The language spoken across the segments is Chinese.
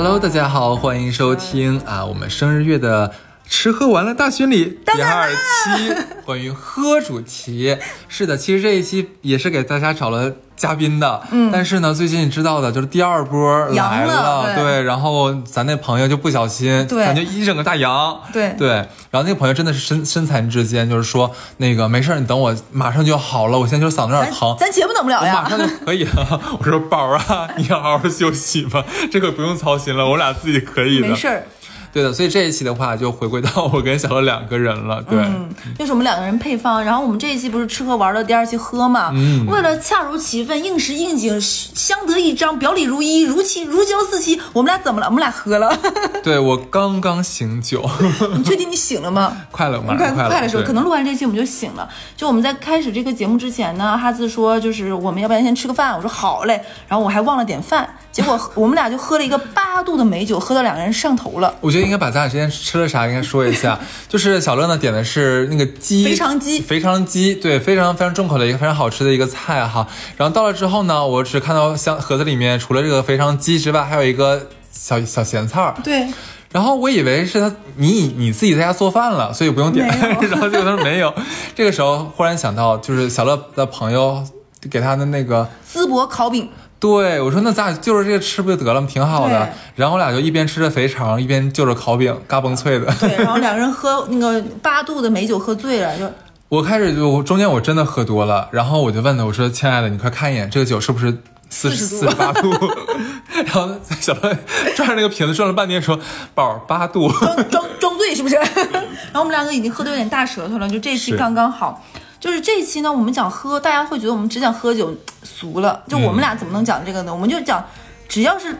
Hello，大家好，欢迎收听啊，我们生日月的吃喝玩乐大巡礼第二期，关于喝主题。是的，其实这一期也是给大家找了嘉宾的，嗯，但是呢，最近你知道的，就是第二波来阳了对。对，然后咱那朋友就不小心，对。感觉一整个大阳，对。对，然后那个朋友真的是身身残志坚，就是说那个没事，你等我马上就好了，我现在就是嗓子有点疼，咱节目等不了呀。我马。上就可以了。我说宝儿啊，你要好好休息吧，这个不用操心了，我俩自己可以的。没事儿，对的，所以这一期的话就回归到我跟小乐两个人了。对，嗯，就是我们两个人配方。然后我们这一期不是吃喝玩乐，第二期喝嘛。嗯为了恰如其分、应时应景、相得益彰、表里如一、如期如胶似漆，我们俩怎么了？我们俩喝了。对我刚刚醒酒，你确定你醒了吗？快了，吗快上快了。快的时候，可能录完这期我们就醒了。就我们在开始这个节目之前呢，哈子说就是我们要不然先吃个饭，我说好嘞。然后我还忘了点饭，结果我们俩就喝了一个八度的美酒，喝到两个人上头了。我觉得应该把咱俩之前吃了啥应该说一下。就是小乐呢点的是那个鸡肥肠鸡肥肠鸡，对，非常非常重口的一个非常好吃的一个菜哈。然后到了之后呢，我只看到箱盒子里面除了这个肥肠鸡之外，还有一个小小咸菜儿。对，然后我以为是他你你自己在家做饭了，所以不用点。然后结果他说没有。这个时候忽然想到，就是小乐的朋友给他的那个，淄博烤饼。对我说那咱俩就是这个吃不就得了吗？挺好的。然后我俩就一边吃着肥肠，一边就着烤饼，嘎嘣脆的。对，然后两个人喝那个八度的美酒喝醉了，就我开始就中间我真的喝多了，然后我就问他，我说亲爱的，你快看一眼这个酒是不是四十40度四十八度？然后小乐转着那个瓶子转了半天，说宝八度。装装装醉是不是？然后我们两个已经喝的有点大舌头了，就这期是刚刚好。就是这一期呢，我们讲喝，大家会觉得我们只讲喝酒俗了。就我们俩怎么能讲这个呢？我们就讲，只要是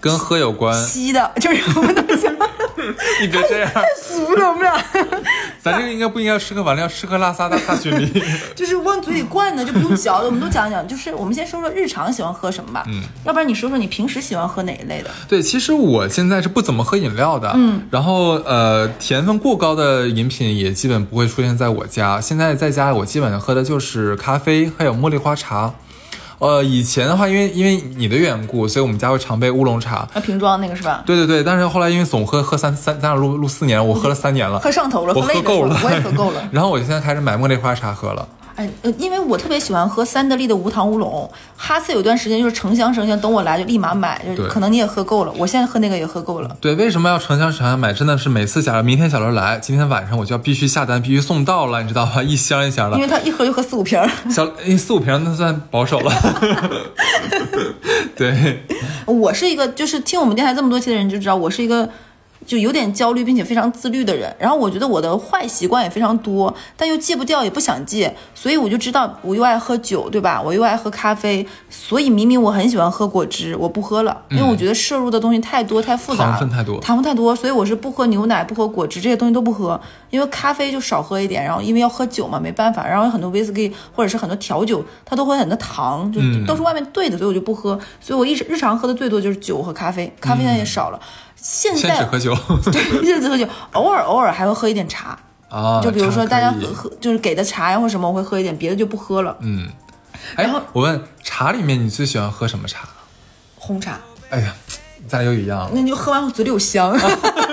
跟喝有关，稀的，就是我们都讲 你别这样。俗了。我们俩 咱这个应该不应该吃喝玩乐，吃喝拉撒大大巡礼？就是往嘴里灌的，就不用嚼的，我们都讲讲。就是我们先说说日常喜欢喝什么吧。嗯，要不然你说说你平时喜欢喝哪一类的？对，其实我现在是不怎么喝饮料的，嗯，然后呃，甜分过高的饮品也基本不会出现在我家。现在在家我基本上喝的就是咖啡，还有茉莉花茶。呃，以前的话，因为因为你的缘故，所以我们家会常备乌龙茶。那瓶装那个是吧？对对对，但是后来因为总喝喝三三，咱俩录录四年，我喝了三年了，喝上头了，我喝够了，我也喝够了。然后我就现在开始买茉莉花茶喝了。哎，呃，因为我特别喜欢喝三得利的无糖乌龙，哈斯有段时间就是成箱成箱，等我来就立马买，就可能你也喝够了，我现在喝那个也喝够了。对，为什么要成箱成箱买？真的是每次假如明天小刘来，今天晚上我就要必须下单，必须送到了，你知道吧？一箱一箱的因。为他一喝就喝四五瓶儿。小诶四五瓶那算保守了。对，我是一个就是听我们电台这么多期的人就知道，我是一个就有点焦虑并且非常自律的人。然后我觉得我的坏习惯也非常多，但又戒不掉，也不想戒，所以我就知道我又爱喝酒，对吧？我又爱喝咖啡，所以明明我很喜欢喝果汁，我不喝了，因为我觉得摄入的东西太多太复杂了，糖分太多糖分太多，所以我是不喝牛奶、不喝果汁这些东西都不喝，因为咖啡就少喝一点，然后因为要喝酒嘛，没办法，然后有很多威士忌或者是很多调酒，它都会很多糖，就嗯都是外面兑的，所以我就不喝，所以我一日日常喝的最多就是酒和咖啡，咖啡现在也少了，现在喝酒对，日子喝酒，偶尔偶尔还会喝一点茶，啊。就比如说大家喝喝就是给的茶呀或什么，我会喝一点，别的就不喝了。嗯，哎然后，我问茶里面你最喜欢喝什么茶？红茶，哎呀，咱俩又一样，那你就喝完嘴里有香。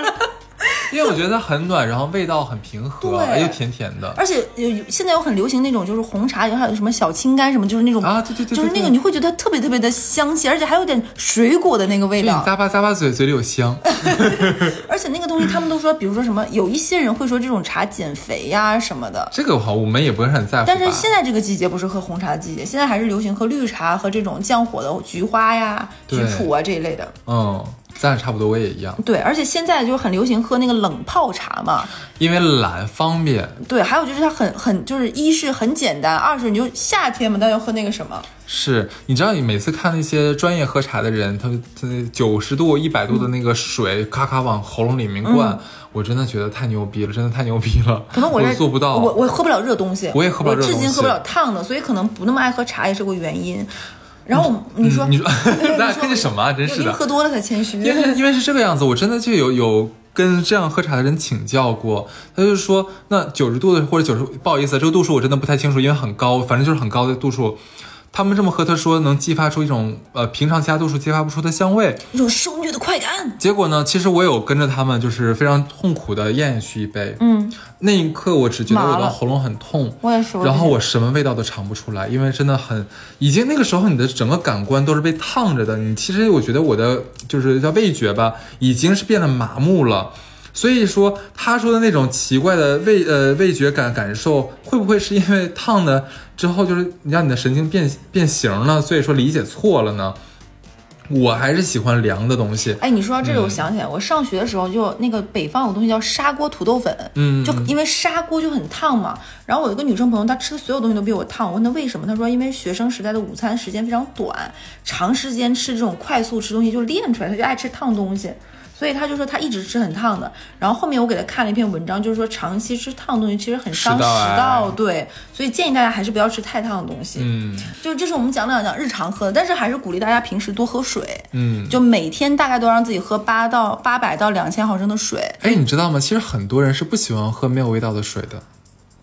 因为我觉得它很暖，然后味道很平和，又甜甜的。而且有现在有很流行那种，就是红茶，还有什么小青柑什么，就是那种啊对对对对就是那个你会觉得特别特别的香气，而且还有点水果的那个味道。就你咂巴咂巴嘴，嘴里有香。而且那个东西他们都说，比如说什么，有一些人会说这种茶减肥呀什么的。这个好，我们也不是很在乎。但是现在这个季节不是喝红茶的季节，现在还是流行喝绿茶和这种降火的菊花呀、菊对普啊这一类的。嗯，咱俩差不多，我也一样，对，而且现在就是很流行喝那个冷泡茶嘛。因为懒方便。对，还有就是它很很就是一是很简单，二是你就夏天嘛，但要喝那个什么。是，你知道你每次看那些专业喝茶的人，他他九十度、一百度的那个水，咔咔往喉咙里面灌，我真的觉得太牛逼了，真的太牛逼了。可能我这做不到。我我喝不了热东西，我也喝不了热东西至今喝不了烫的，所以可能不那么爱喝茶也是个原因。然后你说，嗯你说对咱俩你说客气什么啊真是的喝多了才谦虚。因为因为是这个样子，我真的就有有跟这样喝茶的人请教过，他就说那九十度的或者九十，不好意思，这个度数我真的不太清楚，因为很高，反正就是很高的度数。他们这么喝，他说能激发出一种呃平常其他度数激发不出的香味。一种受虐的快感。结果呢，其实我有跟着他们，就是非常痛苦的咽下去一杯。嗯，那一刻我只觉得我的喉咙很痛，我也是然后我什么味道都尝不出来，因为真的很，已经那个时候你的整个感官都是被烫着的。你其实我觉得我的就是叫味觉吧，已经是变得麻木了。所以说，他说的那种奇怪的味呃味觉感感受，会不会是因为烫的之后就是让你的神经变变形了？所以说理解错了呢？我还是喜欢凉的东西。哎，你说到这嗯个，我想起来，我上学的时候就那个北方有个东西叫砂锅土豆粉，嗯就因为砂锅就很烫嘛。然后我有个女生朋友，她吃的所有东西都比我烫，我问她为什么，她说因为学生时代的午餐时间非常短，长时间吃这种快速吃东西就练出来，她就爱吃烫东西。所以他就说他一直吃很烫的，然后后面我给他看了一篇文章，就是说长期吃烫的东西其实很伤食道对，所以建议大家还是不要吃太烫的东西。嗯就这是我们讲两讲日常喝的，但是还是鼓励大家平时多喝水。嗯，就每天大概都让自己喝八到八百到两千毫升的水。哎，你知道吗？其实很多人是不喜欢喝没有味道的水的。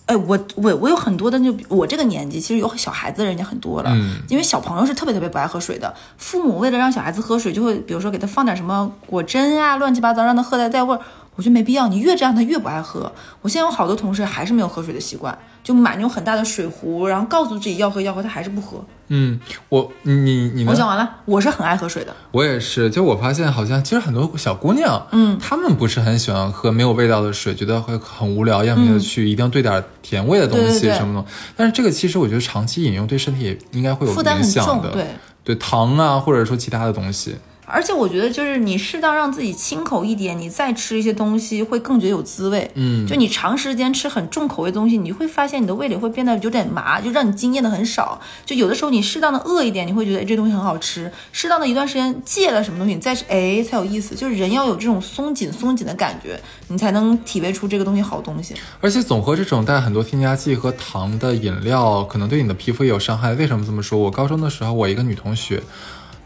哎，我我我有很多的，就我这个年纪，其实有小孩子的人已经很多了，嗯因为小朋友是特别特别不爱喝水的，父母为了让小孩子喝水，就会比如说给他放点什么果珍啊，乱七八糟，让他喝来带味儿。我觉得没必要，你越这样他越不爱喝。我现在有好多同事还是没有喝水的习惯，就买那种很大的水壶，然后告诉自己要喝要喝，他还是不喝。嗯，我你你呢我？讲完了，我是很爱喝水的。我也是，就我发现好像其实很多小姑娘，嗯，她们不是很喜欢喝没有味道的水，觉得会很无聊，咽不下去，一定要兑点甜味的东西什么的。但是这个其实我觉得长期饮用对身体也应该会有负担很重对对糖啊，或者说其他的东西。而且我觉得，就是你适当让自己清口一点，你再吃一些东西会更觉得有滋味。嗯就你长时间吃很重口味的东西，你会发现你的味蕾会变得有点麻，就让你惊艳的很少。就有的时候你适当的饿一点，你会觉得哎这东西很好吃。适当的一段时间戒了什么东西，你再吃哎才有意思。就是人要有这种松紧松紧的感觉，你才能体味出这个东西好东西。而且总喝这种带很多添加剂和糖的饮料，可能对你的皮肤也有伤害。为什么这么说？我高中的时候，我一个女同学，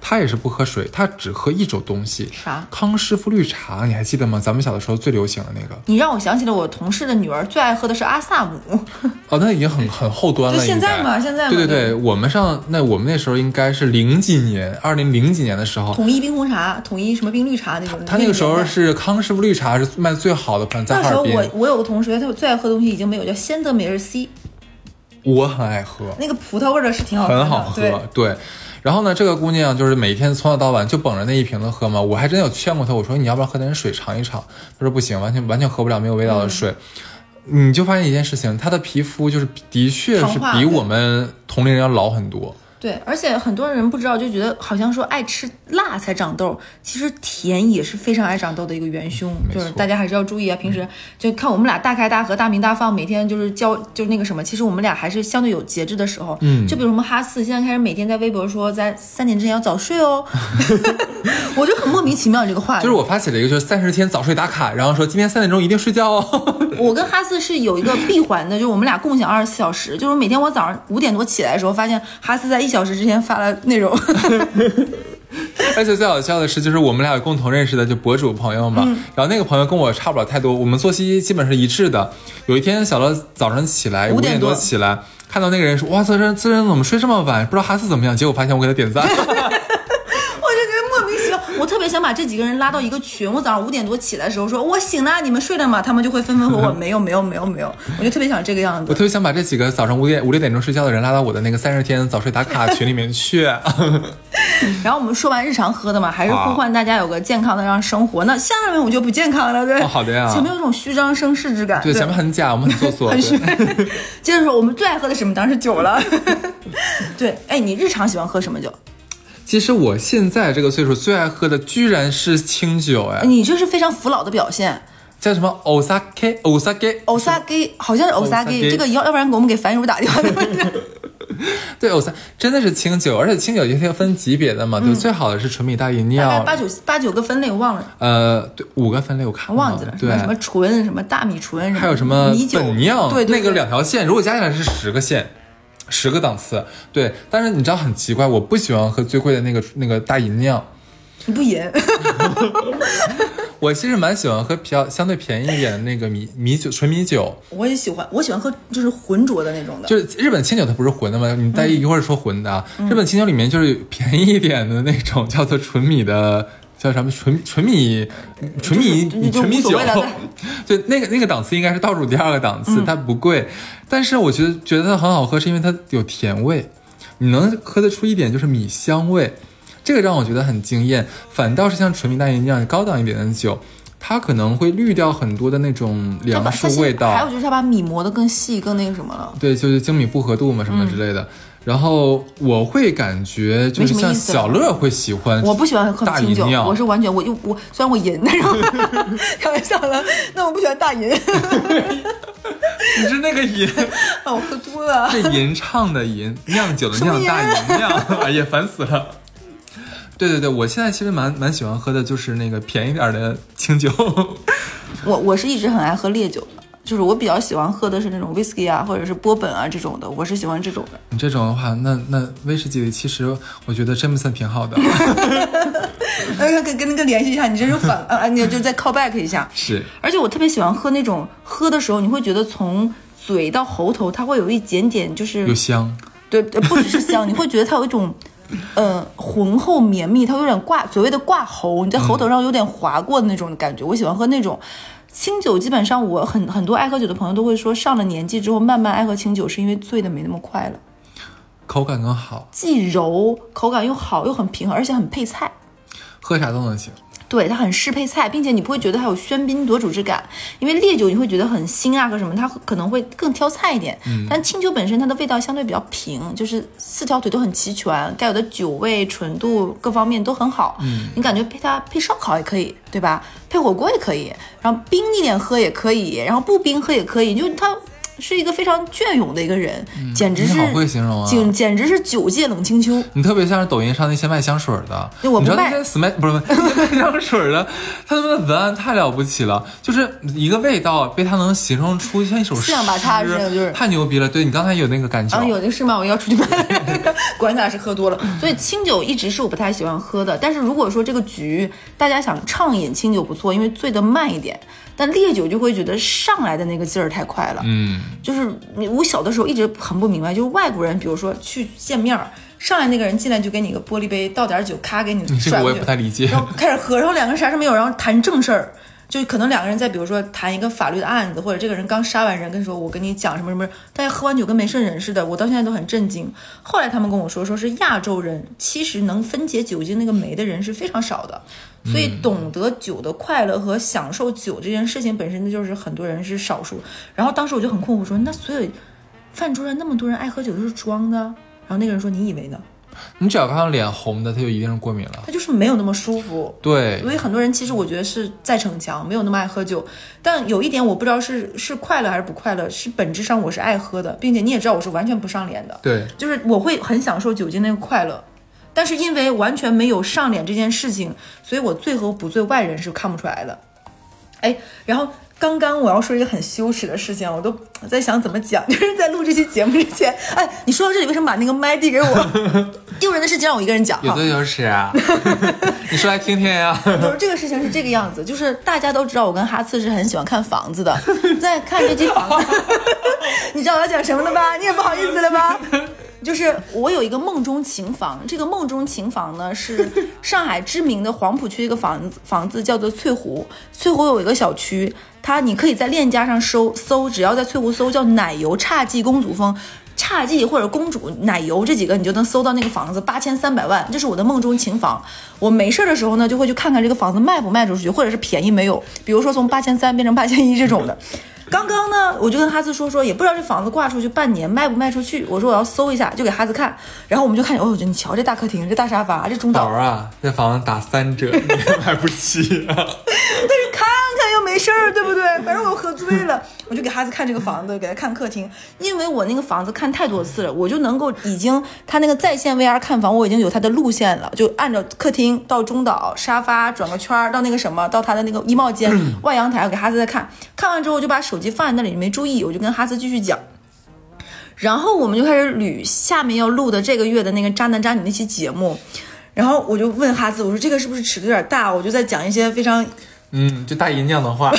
她也是不喝水，他只喝一种东西，啥？康师傅绿茶，你还记得吗？咱们小的时候最流行的那个。你让我想起了我同事的女儿最爱喝的是阿萨姆。哦，那已经很很后端了。就现在应该嘛现在对对对，我们上那我们那时候应该是零几年，二零零几年的时候，统一冰红茶，统一什么冰绿茶那种。他那个时候是康师傅绿茶是卖最好的，反正在那时候我我有个同学，他最爱喝的东西已经没有，叫仙得美人 C，我很爱喝，那个葡萄味儿的是挺好喝的，很好喝，对，对。然后呢，这个姑娘就是每天从早到晚就捧着那一瓶子喝嘛。我还真有劝过她，我说你要不要喝点水尝一尝？她说不行，完全完全喝不了没有味道的水。你就发现一件事情，她的皮肤就是的确是比我们同龄人要老很多。对，而且很多人不知道，就觉得好像说爱吃辣才长痘，其实甜也是非常爱长痘的一个元凶，就是大家还是要注意啊。平时就看我们俩大开大合、大鸣大放，每天就是教就那个什么，其实我们俩还是相对有节制的时候。嗯就比如什么哈四，现在开始每天在微博说在三点之前要早睡哦，我就很莫名其妙这个话。就是我发起了一个就是三十天早睡打卡，然后说今天三点钟一定睡觉哦。我跟哈四是有一个闭环的，就是我们俩共享二十四小时。就是每天我早上五点多起来的时候，发现哈四在一小时之前发了内容。而且最好笑的是，就是我们俩有共同认识的就博主朋友嘛，嗯然后那个朋友跟我差不了太多，我们作息基本是一致的。有一天小乐早上起来五点多多起来，看到那个人说哇，这人这人怎么睡这么晚？不知道哈斯怎么样？结果发现我给他点赞。想把这几个人拉到一个群。我早上五点多起来的时候说，我醒了，你们睡了吗？他们就会纷纷回我 没有没有没有没有。我就特别想这个样子。我特别想把这几个早上五点五六点钟睡觉的人拉到我的那个三十天早睡打卡群里面去。然后我们说完日常喝的嘛，还是呼唤大家有个健康的让生活。那下面我就不健康了，对。哦好的呀前面有种虚张声势之感。对，前面很假，我们很做作。很虚。接着说，我们最爱喝的什么？当然是酒了。对，哎，你日常喜欢喝什么酒？其实我现在这个岁数最爱喝的居然是清酒，哎，你这是非常服老的表现。叫什么？Osaka Osaka Osaka 好像是欧萨给，Osake 这个要要不然给我们给樊叔打电话。对，，Osaka 真的是清酒，而且清酒也是要分级别的嘛，就最好的是纯米大吟大概酿，八九八九个分类我忘了，呃，对，五个分类我看了忘记了，什对。么，什么纯，什么大米醇，还有什么米酒。酿，对对。那个两条线，如果加起来是十个线。十个档次，对，但是你知道很奇怪，我不喜欢喝最贵的那个那个大吟酿，你不饮，我其实蛮喜欢喝比较相对便宜一点的那个米米酒纯米酒，我也喜欢，我喜欢喝就是浑浊的那种的。就是日本清酒它不是浑的吗？你待一会儿说浑的啊，日本清酒里面就是便宜一点的那种叫做纯米的。叫什么？纯纯米纯米就是就纯米酒。对，就那个那个档次应该是倒数第二个档次，它不贵，但是我觉得觉得它很好喝，是因为它有甜味，你能喝得出一点就是米香味，这个让我觉得很惊艳。反倒是像纯米大吟酿高档一点的酒，它可能会滤掉很多的那种粮食味道，还有就是它把米磨得更细、更那个什么了。对，就是精米不合度嘛什么之类的。然后我会感觉就是像小乐会喜欢，我不喜欢喝大清酒，吟酿我是完全我又我虽然我吟，但是我 开玩笑了，那我不喜欢大吟，你是那个吟，啊，我喝多了。这吟唱的吟，酿酒的酿，大吟吟酿，哎呀，烦死了。对对对，我现在其实蛮蛮喜欢喝的，就是那个便宜点儿的清酒。我我是一直很爱喝烈酒的，就是我比较喜欢喝的是那种 whisky 啊，或者是波本啊这种的，我是喜欢这种的。你这种的话，那那威士忌里其实我觉得詹姆森挺好的，呃，跟跟那个联系一下，你这是反啊，你就再 call back 一下。是而且我特别喜欢喝那种喝的时候，你会觉得从嘴到喉头，它会有一点点就是有香。对，呃不只是香，你会觉得它有一种，呃，浑厚绵密，它有点挂，所谓的挂喉，你在喉头上有点划过的那种感觉。我喜欢喝那种清酒，基本上我很很多爱喝酒的朋友都会说，上了年纪之后慢慢爱喝清酒，是因为醉的没那么快了，口感更好，既柔，口感又好，又很平衡，而且很配菜。喝啥都能行。对，它很适配菜，并且你不会觉得它有喧宾夺主之感，因为烈酒你会觉得很腥啊和什么，它可能会更挑菜一点。嗯，但清酒本身它的味道相对比较平，就是四条腿都很齐全，该有的酒味、纯度各方面都很好。嗯，你感觉配它配烧烤也可以，对吧？配火锅也可以，然后冰一点喝也可以，然后不冰喝也可以，就它。是一个非常隽永的一个人，简直是好会形容啊简简直是九界冷清秋。你特别像是抖音上那些卖香水的，对我不卖你知道那些 smash 不是不是卖香水的，他们的文案太了不起了，就是一个味道被他能形容出像一首诗，四仰八叉似的就是太牛逼了。对你刚才有那个感觉，啊，有的是吗？我要出去卖。果然咱俩是喝多了，所以清酒一直是我不太喜欢喝的。但是如果说这个局大家想畅饮清酒不错，因为醉得慢一点，但烈酒就会觉得上来的那个劲儿太快了。嗯，就是你我小的时候一直很不明白，就是外国人，比如说去见面儿，上来那个人进来就给你个玻璃杯，倒点酒，咔给你这个我也不太理解。然后开始喝，然后两个人啥事没有，然后谈正事儿，就可能两个人在比如说谈一个法律的案子，或者这个人刚杀完人，跟你说我跟你讲什么什么，大家喝完酒跟没事人似的，我到现在都很震惊。后来他们跟我说，说是亚洲人其实能分解酒精那个酶的人是非常少的，所以懂得酒的快乐和享受酒这件事情本身就是很多人是少数。然后当时我就很困惑，说那所有饭桌上那么多人爱喝酒都是装的，然后那个人说你以为呢？你只要看到脸红的，他就一定是过敏了。他就是没有那么舒服。对所以很多人其实我觉得是在逞强，没有那么爱喝酒。但有一点我不知道是是快乐还是不快乐，是本质上我是爱喝的，并且你也知道我是完全不上脸的，对，就是我会很享受酒精那个快乐。但是因为完全没有上脸这件事情，所以我醉和不醉外人是看不出来的。哎，然后刚刚我要说一个很羞耻的事情，我都在想怎么讲，就是在录这期节目之前，哎，你说到这里为什么把那个麦递给我？丢人的事情让我一个人讲。有多羞耻啊，你说来听听呀。就是这个事情是这个样子，就是大家都知道我跟哈次是很喜欢看房子的，在看这期房子，你知道我要讲什么了吧？你也不好意思了吧？就是我有一个梦中情房，这个梦中情房呢 是上海知名的黄浦区一个房子，房子叫做翠湖。翠湖有一个小区，它你可以在链家上搜搜，只要在翠湖搜叫奶油侘寂公主风。侘寂或者公主奶油这几个，你就能搜到那个房子，八千三百万，这是我的梦中情房。我没事儿的时候呢，就会去看看这个房子卖不卖出去，或者是便宜没有，比如说从八千三变成八千一这种的。刚刚呢，我就跟哈斯说说，也不知道这房子挂出去半年卖不卖出去，我说我要搜一下，就给哈斯看，然后我们就看，哦，你瞧这大客厅，这大沙发，这中岛，啊，这房子打三折，你也买不起啊。但是看看又没事儿，对不对？反正我喝醉了，我就给哈子看这个房子，给他看客厅，因为我那个房子看太多次了，我就能够已经他那个在线 VR 看房，我已经有他的路线了，就按照客厅到中岛沙发转个圈儿到那个什么，到他的那个衣帽间、外阳台，我给哈子在看，看完之后我就把手机放在那里没注意，我就跟哈斯继续讲。然后我们就开始捋下面要录的这个月的那个渣男渣女那期节目，然后我就问哈斯，我说这个是不是尺度有点大？我就在讲一些非常嗯，就大姨娘的话，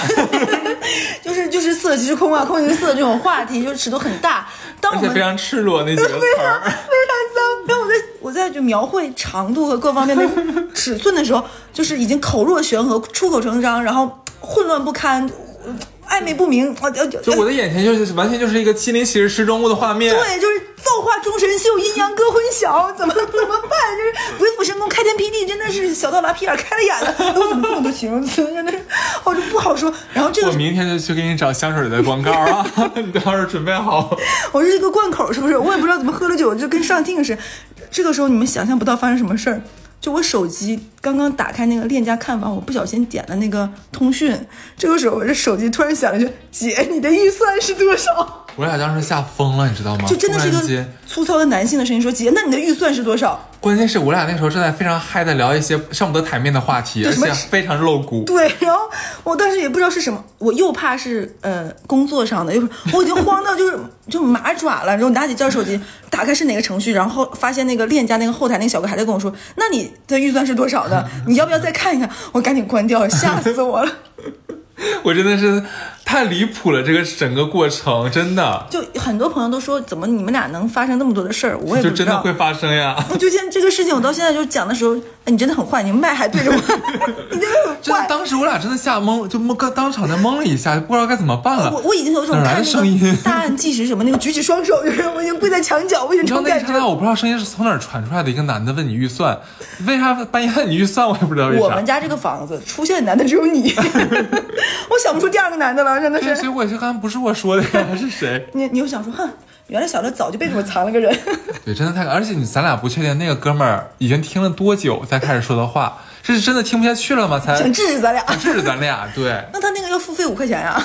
就是就是色即是空啊，空即是色这种话题，就是尺度很大。当我们而且非常赤裸那几个词儿。非常脏。然后我在我在就描绘长度和各方面的尺寸的时候，就是已经口若悬河、出口成章，然后混乱不堪、呃暧昧不明。啊，就就我的眼前就是完全就是一个七零七十失踪物的画面。对，就是造化钟神秀，阴阳割混淆，怎么怎么办？就是鬼斧神工，开天辟地，真的是小到拉皮眼开了眼了。哎我怎么这么多形容词？真的是，我就不好说。然后这个我明天就去给你找香水的广告啊！你到时候准备好。我是一个贯口，是不是？我也不知道怎么喝了酒就跟上镜似的。这个时候你们想象不到发生什么事儿。就我手机刚刚打开那个链家看房，我不小心点了那个通讯。这个时候我这手机突然响了一句：“姐，你的预算是多少我俩当时吓疯了，你知道吗？就真的是一个粗糙的男性的声音说：“姐，那你的预算是多少关键是我俩那时候正在非常嗨的聊一些上不得台面的话题，而且非常露骨？”。对，然后我当时也不知道是什么，我又怕是呃工作上的，又我已经慌到就是就麻爪了。然后拿起叫手机，打开是哪个程序，然后发现那个链家那个后台那个小哥还在跟我说：“那你的预算是多少的？你要不要再看一看？”我赶紧关掉，吓死我了。我真的是太离谱了，这个整个过程真的就很多朋友都说，怎么你们俩能发生那么多的事儿？我也不知道。就真的会发生呀。我就现在这个事情，我到现在就讲的时候，哎，你真的很坏，你麦还对着我，你真的很真的，坏。当时我俩真的吓懵，就懵，刚当场就懵了一下，不知道该怎么办了。我我已经有一种看那的声音个大案纪实什么那个举起双手，就是我已经跪在墙角，我已经你知道成感觉那一刹那，我不知道声音是从哪儿传出来的。一个男的问你预算，为啥半夜问你预算？我也不知道为啥我们。家这个房子出现男的只有你，我想不出第二个男的了，真的对，所以是。刚才不是我说的呀，是谁？你你又想说，哼，原来小乐早就背着我藏了个人。对，真的太，而且你咱俩不确定那个哥们儿已经听了多久才开始说的话，是真的听不下去了吗？才想制止咱俩。制止咱俩。对，那他那个要付费五块钱呀、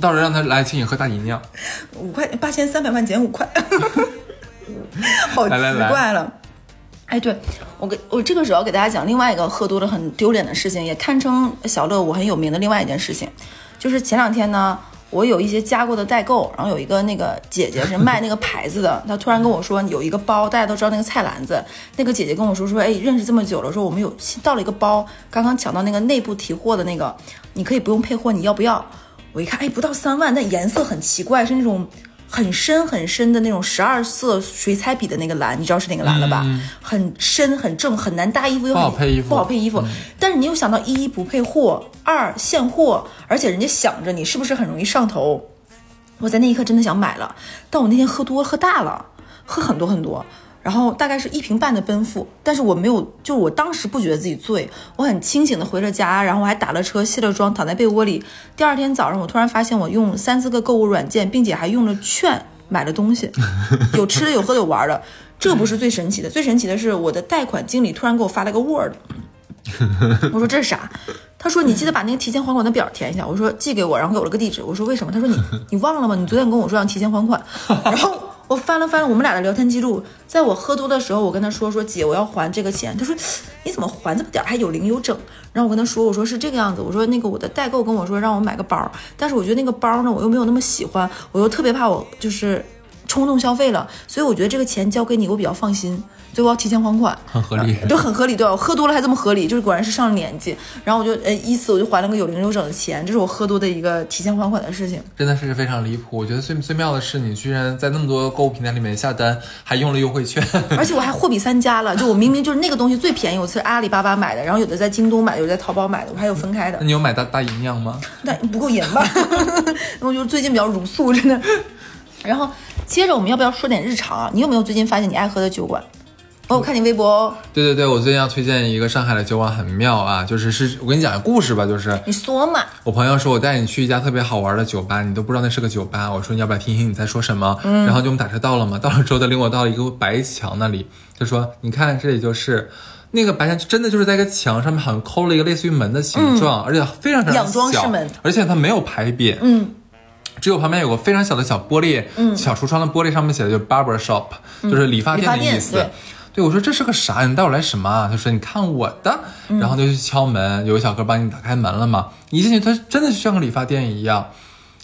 到时候让他来请你喝大饮料。五块八千三百万减五块，好奇来来来怪了。哎，对我给我这个时候要给大家讲另外一个喝多了很丢脸的事情，也堪称小乐我很有名的另外一件事情，就是前两天呢，我有一些加过的代购，然后有一个那个姐姐是卖那个牌子的，她突然跟我说有一个包，大家都知道那个菜篮子，那个姐姐跟我说说，哎，认识这么久了，说我们有新到了一个包，刚刚抢到那个内部提货的那个，你可以不用配货，你要不要？我一看，哎，不到三万，但颜色很奇怪，是那种很深很深的那种十二色水彩笔的那个蓝，你知道是哪个蓝了吧？很深很正，很难搭衣服，又很不好配衣服不好配衣服。但是你又想到一不配货，二现货，而且人家想着你是不是很容易上头？我在那一刻真的想买了，但我那天喝多喝大了，喝很多很多，然后大概是一瓶半的奔赴，但是我没有，就是我当时不觉得自己醉，我很清醒的回了家，然后我还打了车，卸了妆，躺在被窝里。第二天早上，我突然发现我用三四个购物软件，并且还用了券买了东西，有吃的，有喝的，有玩的。这不是最神奇的，最神奇的是我的贷款经理突然给我发了个 Word，我说这是啥？他说你记得把那个提前还款的表填一下。我说寄给我，然后给我了个地址。我说为什么？他说你你忘了吗？你昨天跟我说要提前还款。然后我翻了翻我们俩的聊天记录，在我喝多的时候，我跟他说说姐我要还这个钱。他说你怎么还这么点儿还有零有整？然后我跟他说我说是这个样子，我说那个我的代购跟我说让我买个包，但是我觉得那个包呢我又没有那么喜欢，我又特别怕我就是冲动消费了，所以我觉得这个钱交给你我比较放心，所以我要提前还款。很合理。对，很合理。对，我喝多了还这么合理，就是果然是上了年纪。然后我就呃，依次我就还了个有零有整的钱，这是我喝多的一个提前还款的事情。真的是非常离谱。我觉得最最妙的是，你居然在那么多购物平台里面下单，还用了优惠券。而且我还货比三家了，就我明明就是那个东西最便宜，我是阿里巴巴买的，然后有的在京东买的，有的在淘宝买的，我还有分开的那，你有买大大姨酿吗？那不够盐吧？我就最近比较茹素，真的。然后接着我们要不要说点日常啊？你有没有最近发现你爱喝的酒馆？哦，我看你微博哦，对对对，我最近要推荐一个上海的酒馆，很妙啊！就是是我跟你讲个故事吧，就是你说嘛？我朋友说我带你去一家特别好玩的酒吧，你都不知道那是个酒吧。我说你要不要听听你在说什么？然后就我们打车到了嘛，到了之后他领我到了一个白墙那里，他说你看这里就是。那个白墙真的就是在一个墙上面，好像抠了一个类似于门的形状，而且非常非常仰装门，而且它没有牌匾，嗯，只有旁边有个非常小的小玻璃，嗯，小橱窗的玻璃上面写的就是 barber shop，、就是理发店的意思。对对，我说这是个啥？你带我来什么啊？他说你看我的，嗯然后就去敲门，有个小哥帮你打开门了嘛。一进去，他真的就像个理发店一样。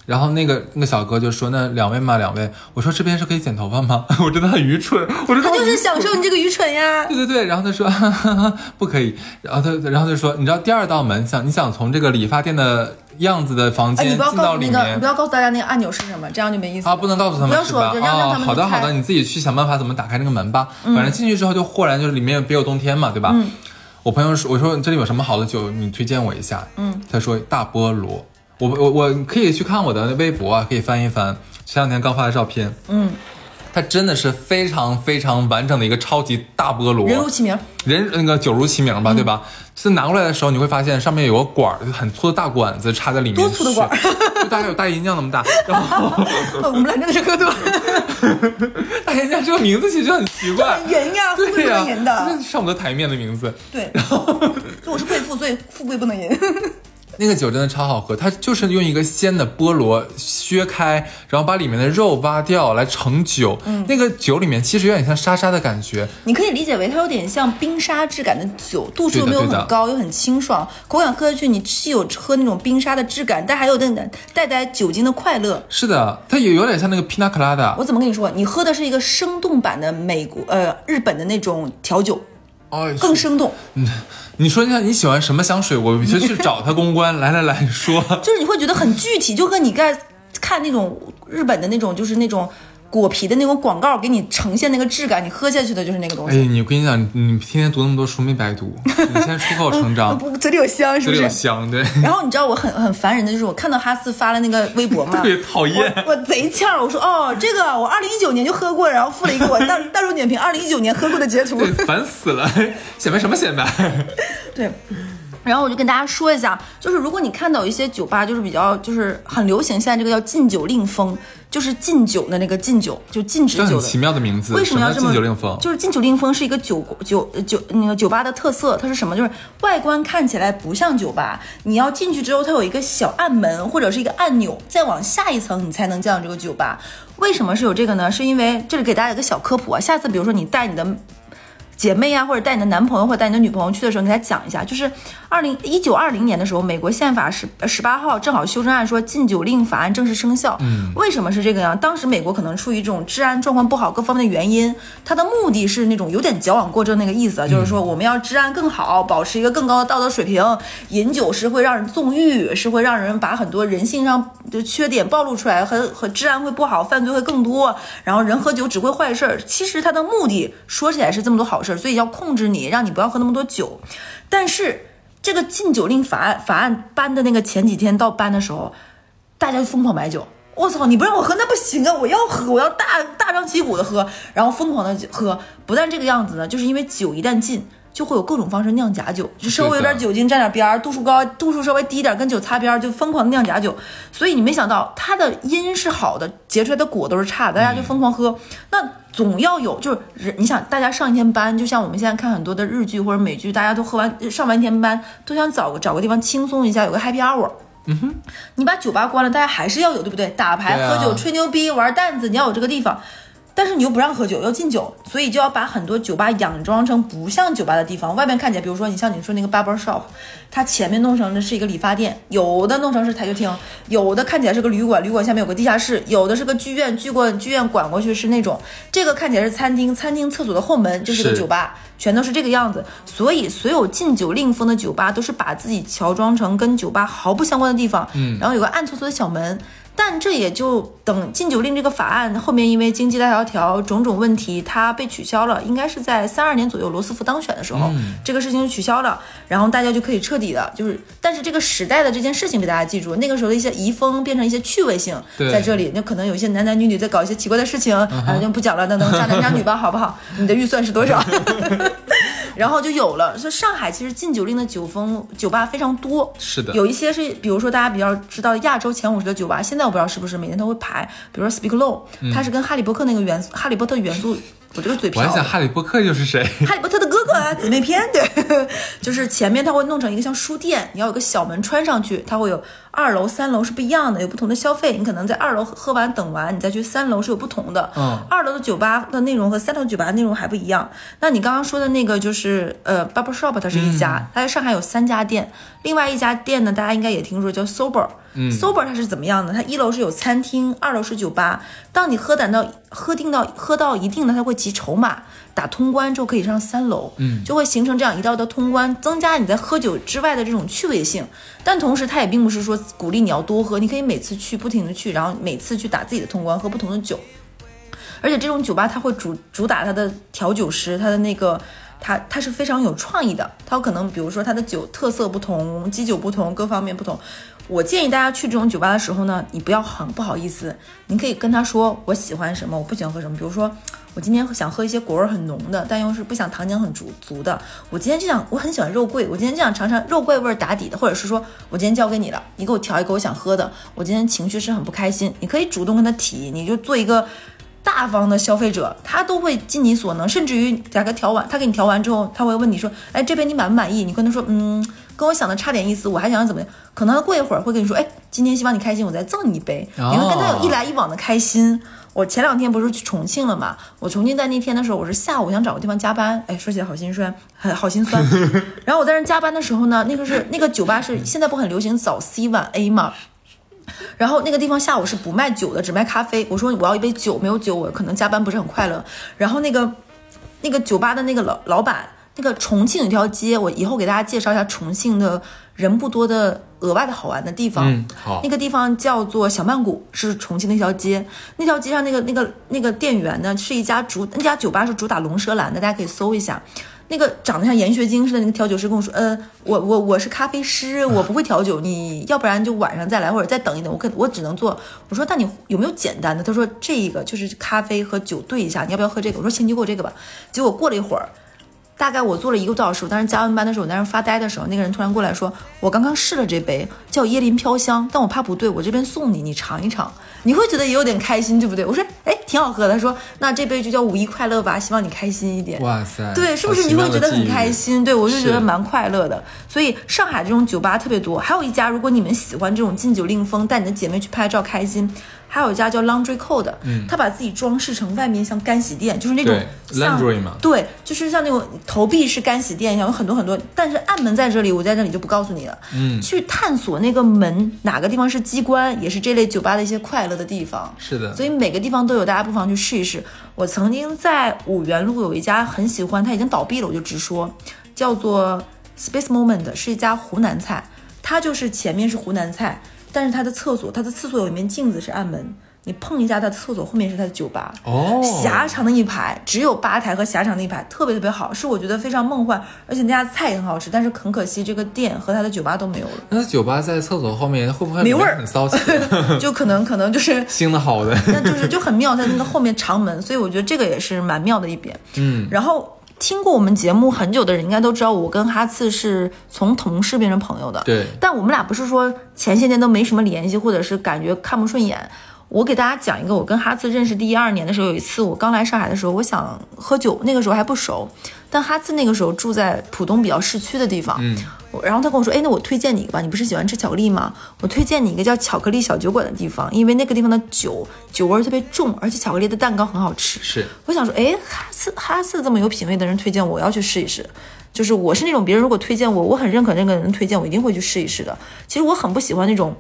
然后那个那个小哥就说：“那两位嘛，两位。”我说：“这边是可以剪头发吗？” 我真的很愚蠢，我真的他就是享受你这个愚蠢呀。对对对，然后他说哈哈哈不可以，然后他然后他就说，你知道第二道门想你想从这个理发店的样子的房哎，间你不要进到里告诉那个，你面不要告诉大家那个按钮是什么，这样就没意思了啊，不能告诉他们不要？说，就让他，们好的好的，你自己去想办法怎么打开那个门吧。反正进去之后就豁然就是里面别有洞天嘛，对吧？嗯我朋友说，我说这里有什么好的酒，你推荐我一下。嗯，他说大菠萝，我我我可以去看我的微博啊，可以翻一翻前两天刚发的照片。嗯，它真的是非常非常完整的一个超级大菠萝，人如其名。人那个酒如其名嗯吧，对吧？是拿过来的时候，你会发现上面有个管儿，很粗的大管子插在里面，多粗的管儿？就大概有大银酱那么大。然后我们俩真的是喝多了，大银酱这个名字其实就很奇怪，很银呀，富贵对呀、不能银的。这上不得台面的名字。对，然后我是贵妇，所以富贵不能银。那个酒真的超好喝，它就是用一个鲜的菠萝削开，然后把里面的肉挖掉来盛酒。嗯，那个酒里面其实有点像沙沙的感觉，你可以理解为它有点像冰沙质感的酒，度数又没有很高，又很清爽，口感喝下去你既有喝那种冰沙的质感，但还有那种带带酒精的快乐。是的，它也有点像那个 Pina Colada。我怎么跟你说？你喝的是一个生动版的美国呃日本的那种调酒，哦，更生动，你说一下你喜欢什么香水，我就去找他公关。来来来说，就是你会觉得很具体，就跟你在看那种日本的那种就是那种果皮的那种广告给你呈现那个质感，你喝下去的就是那个东西哎，西。你我跟你讲，你天天读那么多书没白读，你现在出口成章，不，嘴里有香是嘴里有不是？香，对，然后你知道我很很烦人的就是我看到哈斯发了那个微博嘛，特别讨厌。我我贼呛，我说哦，这个我二零一九年就喝过，然后附了一个我大大众点评二零一九年喝过的截图。对，烦死了，显摆什么显摆？对，然后我就跟大家说一下，就是如果你看到有一些酒吧，就是比较就是很流行，现在这个叫禁酒令风，就是禁酒的那个禁酒，就禁止酒的。这很奇妙的名字，为什么要这么？禁酒令风？就是禁酒令风是一个酒酒酒那个酒吧的特色，它是什么？就是外观看起来不像酒吧，你要进去之后，它有一个小暗门或者是一个按钮，再往下一层你才能进到这个酒吧。为什么是有这个呢？是因为这里给大家一个小科普啊，下次比如说你带你的。姐妹啊，或者带你的男朋友或者带你的女朋友去的时候，你给他讲一下，就是二零一九二零年的时候，美国宪法十十八号正好修正案说禁酒令法案正式生效。嗯，为什么是这个样？当时美国可能出于这种治安状况不好各方面的原因，它的目的是那种有点矫枉过正那个意思啊，就是说我们要治安更好，保持一个更高的道德水平。饮酒是会让人纵欲，是会让人把很多人性上的缺点暴露出来，和和治安会不好，犯罪会更多。然后人喝酒只会坏事儿。其实它的目的说起来是这么多好事所以要控制你，让你不要喝那么多酒。但是这个禁酒令法案法案颁的那个前几天到颁的时候，大家就疯狂买酒。我操！你不让我喝那不行啊！我要喝，我要大大张旗鼓的喝，然后疯狂的喝。不但这个样子呢，就是因为酒一旦禁。就会有各种方式酿假酒，就稍微有点酒精沾点边儿，度数高，度数稍微低一点，跟酒擦边儿，就疯狂的酿假酒。所以你没想到它的因是好的，结出来的果都是差的，大家就疯狂喝。那总要有，就是人，你想大家上一天班，就像我们现在看很多的日剧或者美剧，大家都喝完上完一天班，都想找个找个地方轻松一下，有个 happy hour。嗯哼，你把酒吧关了，大家还是要有，对不对？打牌、啊喝酒、吹牛逼、玩蛋子，你要有这个地方。但是你又不让喝酒，要禁酒，所以就要把很多酒吧佯装成不像酒吧的地方，外面看起来，比如说你像你说那个 barber shop，它前面弄成的是一个理发店，有的弄成是台球厅，有的看起来是个旅馆，旅馆下面有个地下室，有的是个剧院，剧馆剧院管过去是那种，这个看起来是餐厅，餐厅厕所的后门就是个酒吧，全都是这个样子。所以所有禁酒令封的酒吧都是把自己乔装成跟酒吧毫不相关的地方，嗯，然后有个暗搓搓的小门。但这也就等禁酒令这个法案后面因为经济大萧条种种问题，它被取消了，应该是在三二年左右罗斯福当选的时候，嗯这个事情就取消了，然后大家就可以彻底的，就是，但是这个时代的这件事情被大家记住，那个时候的一些遗风变成一些趣味性在这里，那可能有一些男男女女在搞一些奇怪的事情，啊，就不讲了，等等，渣男渣女吧，好不好？你的预算是多少？然后就有了。所以上海其实禁酒令的酒风酒吧非常多，是的有一些是比如说大家比较知道的亚洲前五十的酒吧，现在我不知道是不是每年都会排，比如说 Speak Low，、它是跟哈利波特那个元素，哈利波特元素，我这个嘴瓢我还。想哈利波特又是谁？哈利波特的哥哥啊，姊妹篇对，就是前面它会弄成一个像书店，你要有个小门穿上去，它会有二楼、三楼是不一样的，有不同的消费。你可能在二楼喝完等完，你再去三楼是有不同的。嗯二楼的酒吧的内容和三楼酒吧的内容还不一样。那你刚刚说的那个就是呃 barber shop，它是一家，它在上海有三家店，另外一家店呢，大家应该也听说叫 sober。嗯 sober 它是怎么样的？它一楼是有餐厅，二楼是酒吧。当你喝胆到喝定到喝到一定的，它会集筹码，打通关之后可以上三楼，嗯就会形成这样一道道通关，增加你在喝酒之外的这种趣味性。但同时，它也并不是说鼓励你要多喝，你可以每次去不停的去，然后每次去打自己的通关，喝不同的酒。而且这种酒吧它会主主打它的调酒师，它的那个它它是非常有创意的，它有可能比如说它的酒特色不同，基酒不同，各方面不同。我建议大家去这种酒吧的时候呢，你不要很不好意思，你可以跟他说我喜欢什么，我不喜欢喝什么。比如说我今天想喝一些果味很浓的，但又是不想糖浆很足足的。我今天就想我很喜欢肉桂，我今天就想尝尝肉桂味打底的，或者是说我今天交给你了，你给我调一个我想喝的。我今天情绪是很不开心，你可以主动跟他提，你就做一个。大方的消费者，他都会尽你所能，甚至于价格调完，他给你调完之后，他会问你说：“哎，这杯你满不满意？”你跟他说：“嗯，跟我想的差点意思，我还想怎么样？”可能他过一会儿会跟你说：“哎，今天希望你开心，我再赠你一杯。”你会跟他有一来一往的开心。我前两天不是去重庆了嘛？我重庆在那天的时候，我是下午想找个地方加班，哎，说起来好心酸，很好心酸。然后我在那加班的时候呢，那个是那个酒吧是现在不很流行早 C 晚 A 嘛？然后那个地方下午是不卖酒的，只卖咖啡。我说我要一杯酒，没有酒我可能加班不是很快乐。然后那个那个酒吧的那个老老板，那个重庆有条街，我以后给大家介绍一下重庆的人不多的额外的好玩的地方。嗯好那个地方叫做小曼谷，是重庆的一条街。那条街上那个那个那个店员呢，是一家主那家酒吧是主打龙舌兰的，大家可以搜一下。那个长得像闫学晶似的那个调酒师跟我说，呃，我我我是咖啡师，我不会调酒，你要不然就晚上再来，或者再等一等，我可我只能做。我说那你有没有简单的？他说这个就是咖啡和酒兑一下，你要不要喝这个？我说先你给我这个吧。结果过了一会儿，大概我做了一个多小时，我当时加完班的时候，我在那发呆的时候，那个人突然过来说，我刚刚试了这杯叫椰林飘香，但我怕不对，我这边送你，你尝一尝，你会觉得也有点开心，对不对？我说，哎，挺好喝的。他说，那这杯就叫五一快乐吧，希望你开心一点。哇塞，对，是不是你会觉得很开心？对我就觉得蛮快乐的。所以上海这种酒吧特别多，还有一家，如果你们喜欢这种禁酒令风，带你的姐妹去拍照开心。还有一家叫 Laundry Code，嗯，他把自己装饰成外面像干洗店，就是那种 laundry 嘛对，就是像那种投币式干洗店一样，有很多很多。但是暗门在这里，我在这里就不告诉你了。嗯，去探索那个门哪个地方是机关，也是这类酒吧的一些快乐的地方。是的，所以每个地方都有，大家不妨去试一试。我曾经在五原路有一家很喜欢，它已经倒闭了，我就直说，叫做 Space Moment，是一家湖南菜，它就是前面是湖南菜，但是它的厕所，它的厕所有一面镜子是暗门，你碰一下它的厕所，后面是它的酒吧。哦，狭长的一排，只有吧台和狭长的一排，特别特别好，是我觉得非常梦幻，而且那家菜也很好吃，但是很可惜这个店和它的酒吧都没有了，那酒吧在厕所后面会不会没味儿很骚气？就可能可能就是 新的好的，那就是就很妙，在那个后面长门，所以我觉得这个也是蛮妙的一点。嗯，然后听过我们节目很久的人应该都知道，我跟哈次是从同事变成朋友的。对但我们俩不是说前些年都没什么联系，或者是感觉看不顺眼。我给大家讲一个，我跟哈次认识第一二年的时候，有一次我刚来上海的时候，我想喝酒，那个时候还不熟，但哈次那个时候住在浦东比较市区的地方，嗯，我然后他跟我说，哎，那我推荐你一个吧，你不是喜欢吃巧克力吗？我推荐你一个叫巧克力小酒馆的地方，因为那个地方的酒酒味儿特别重，而且巧克力的蛋糕很好吃。是我想说，哎，哈斯哈斯这么有品味的人推荐我，我要去试一试。就是我是那种别人如果推荐我，我很认可那个人推荐，我一定会去试一试的。其实我很不喜欢那种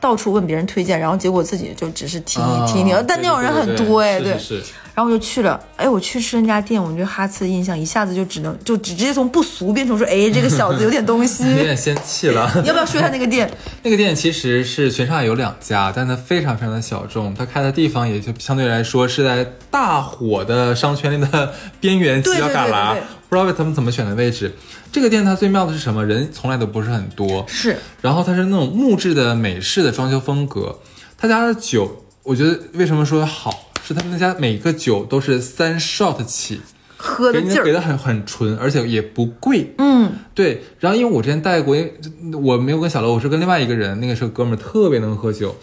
到处问别人推荐，然后结果自己就只是听一听一听，啊但那种人很多哎，对。对是是是然后我就去了，哎，我去吃那家店，我觉得哈次的印象一下子就只能就直接从不俗变成说，哎，这个小子有点东西。有点仙气了。你要不要说一下那个店？那个店其实是全上海有两家，但它非常非常的小众，它开的地方也就相对来说是在大火的商圈里的 边缘犄角旮旯对对对对对，不知道为他们怎么选的位置。这个店它最妙的是什么？人从来都不是很多，是然后它是那种木质的美式的装修风格。他家的酒，我觉得为什么说好，是他们那家每个酒都是三 shot 起，喝的劲儿，给的很很纯，而且也不贵。嗯，对，然后因为我之前带过，因为我没有跟小楼，我是跟另外一个人，那个是个哥们儿，特别能喝酒，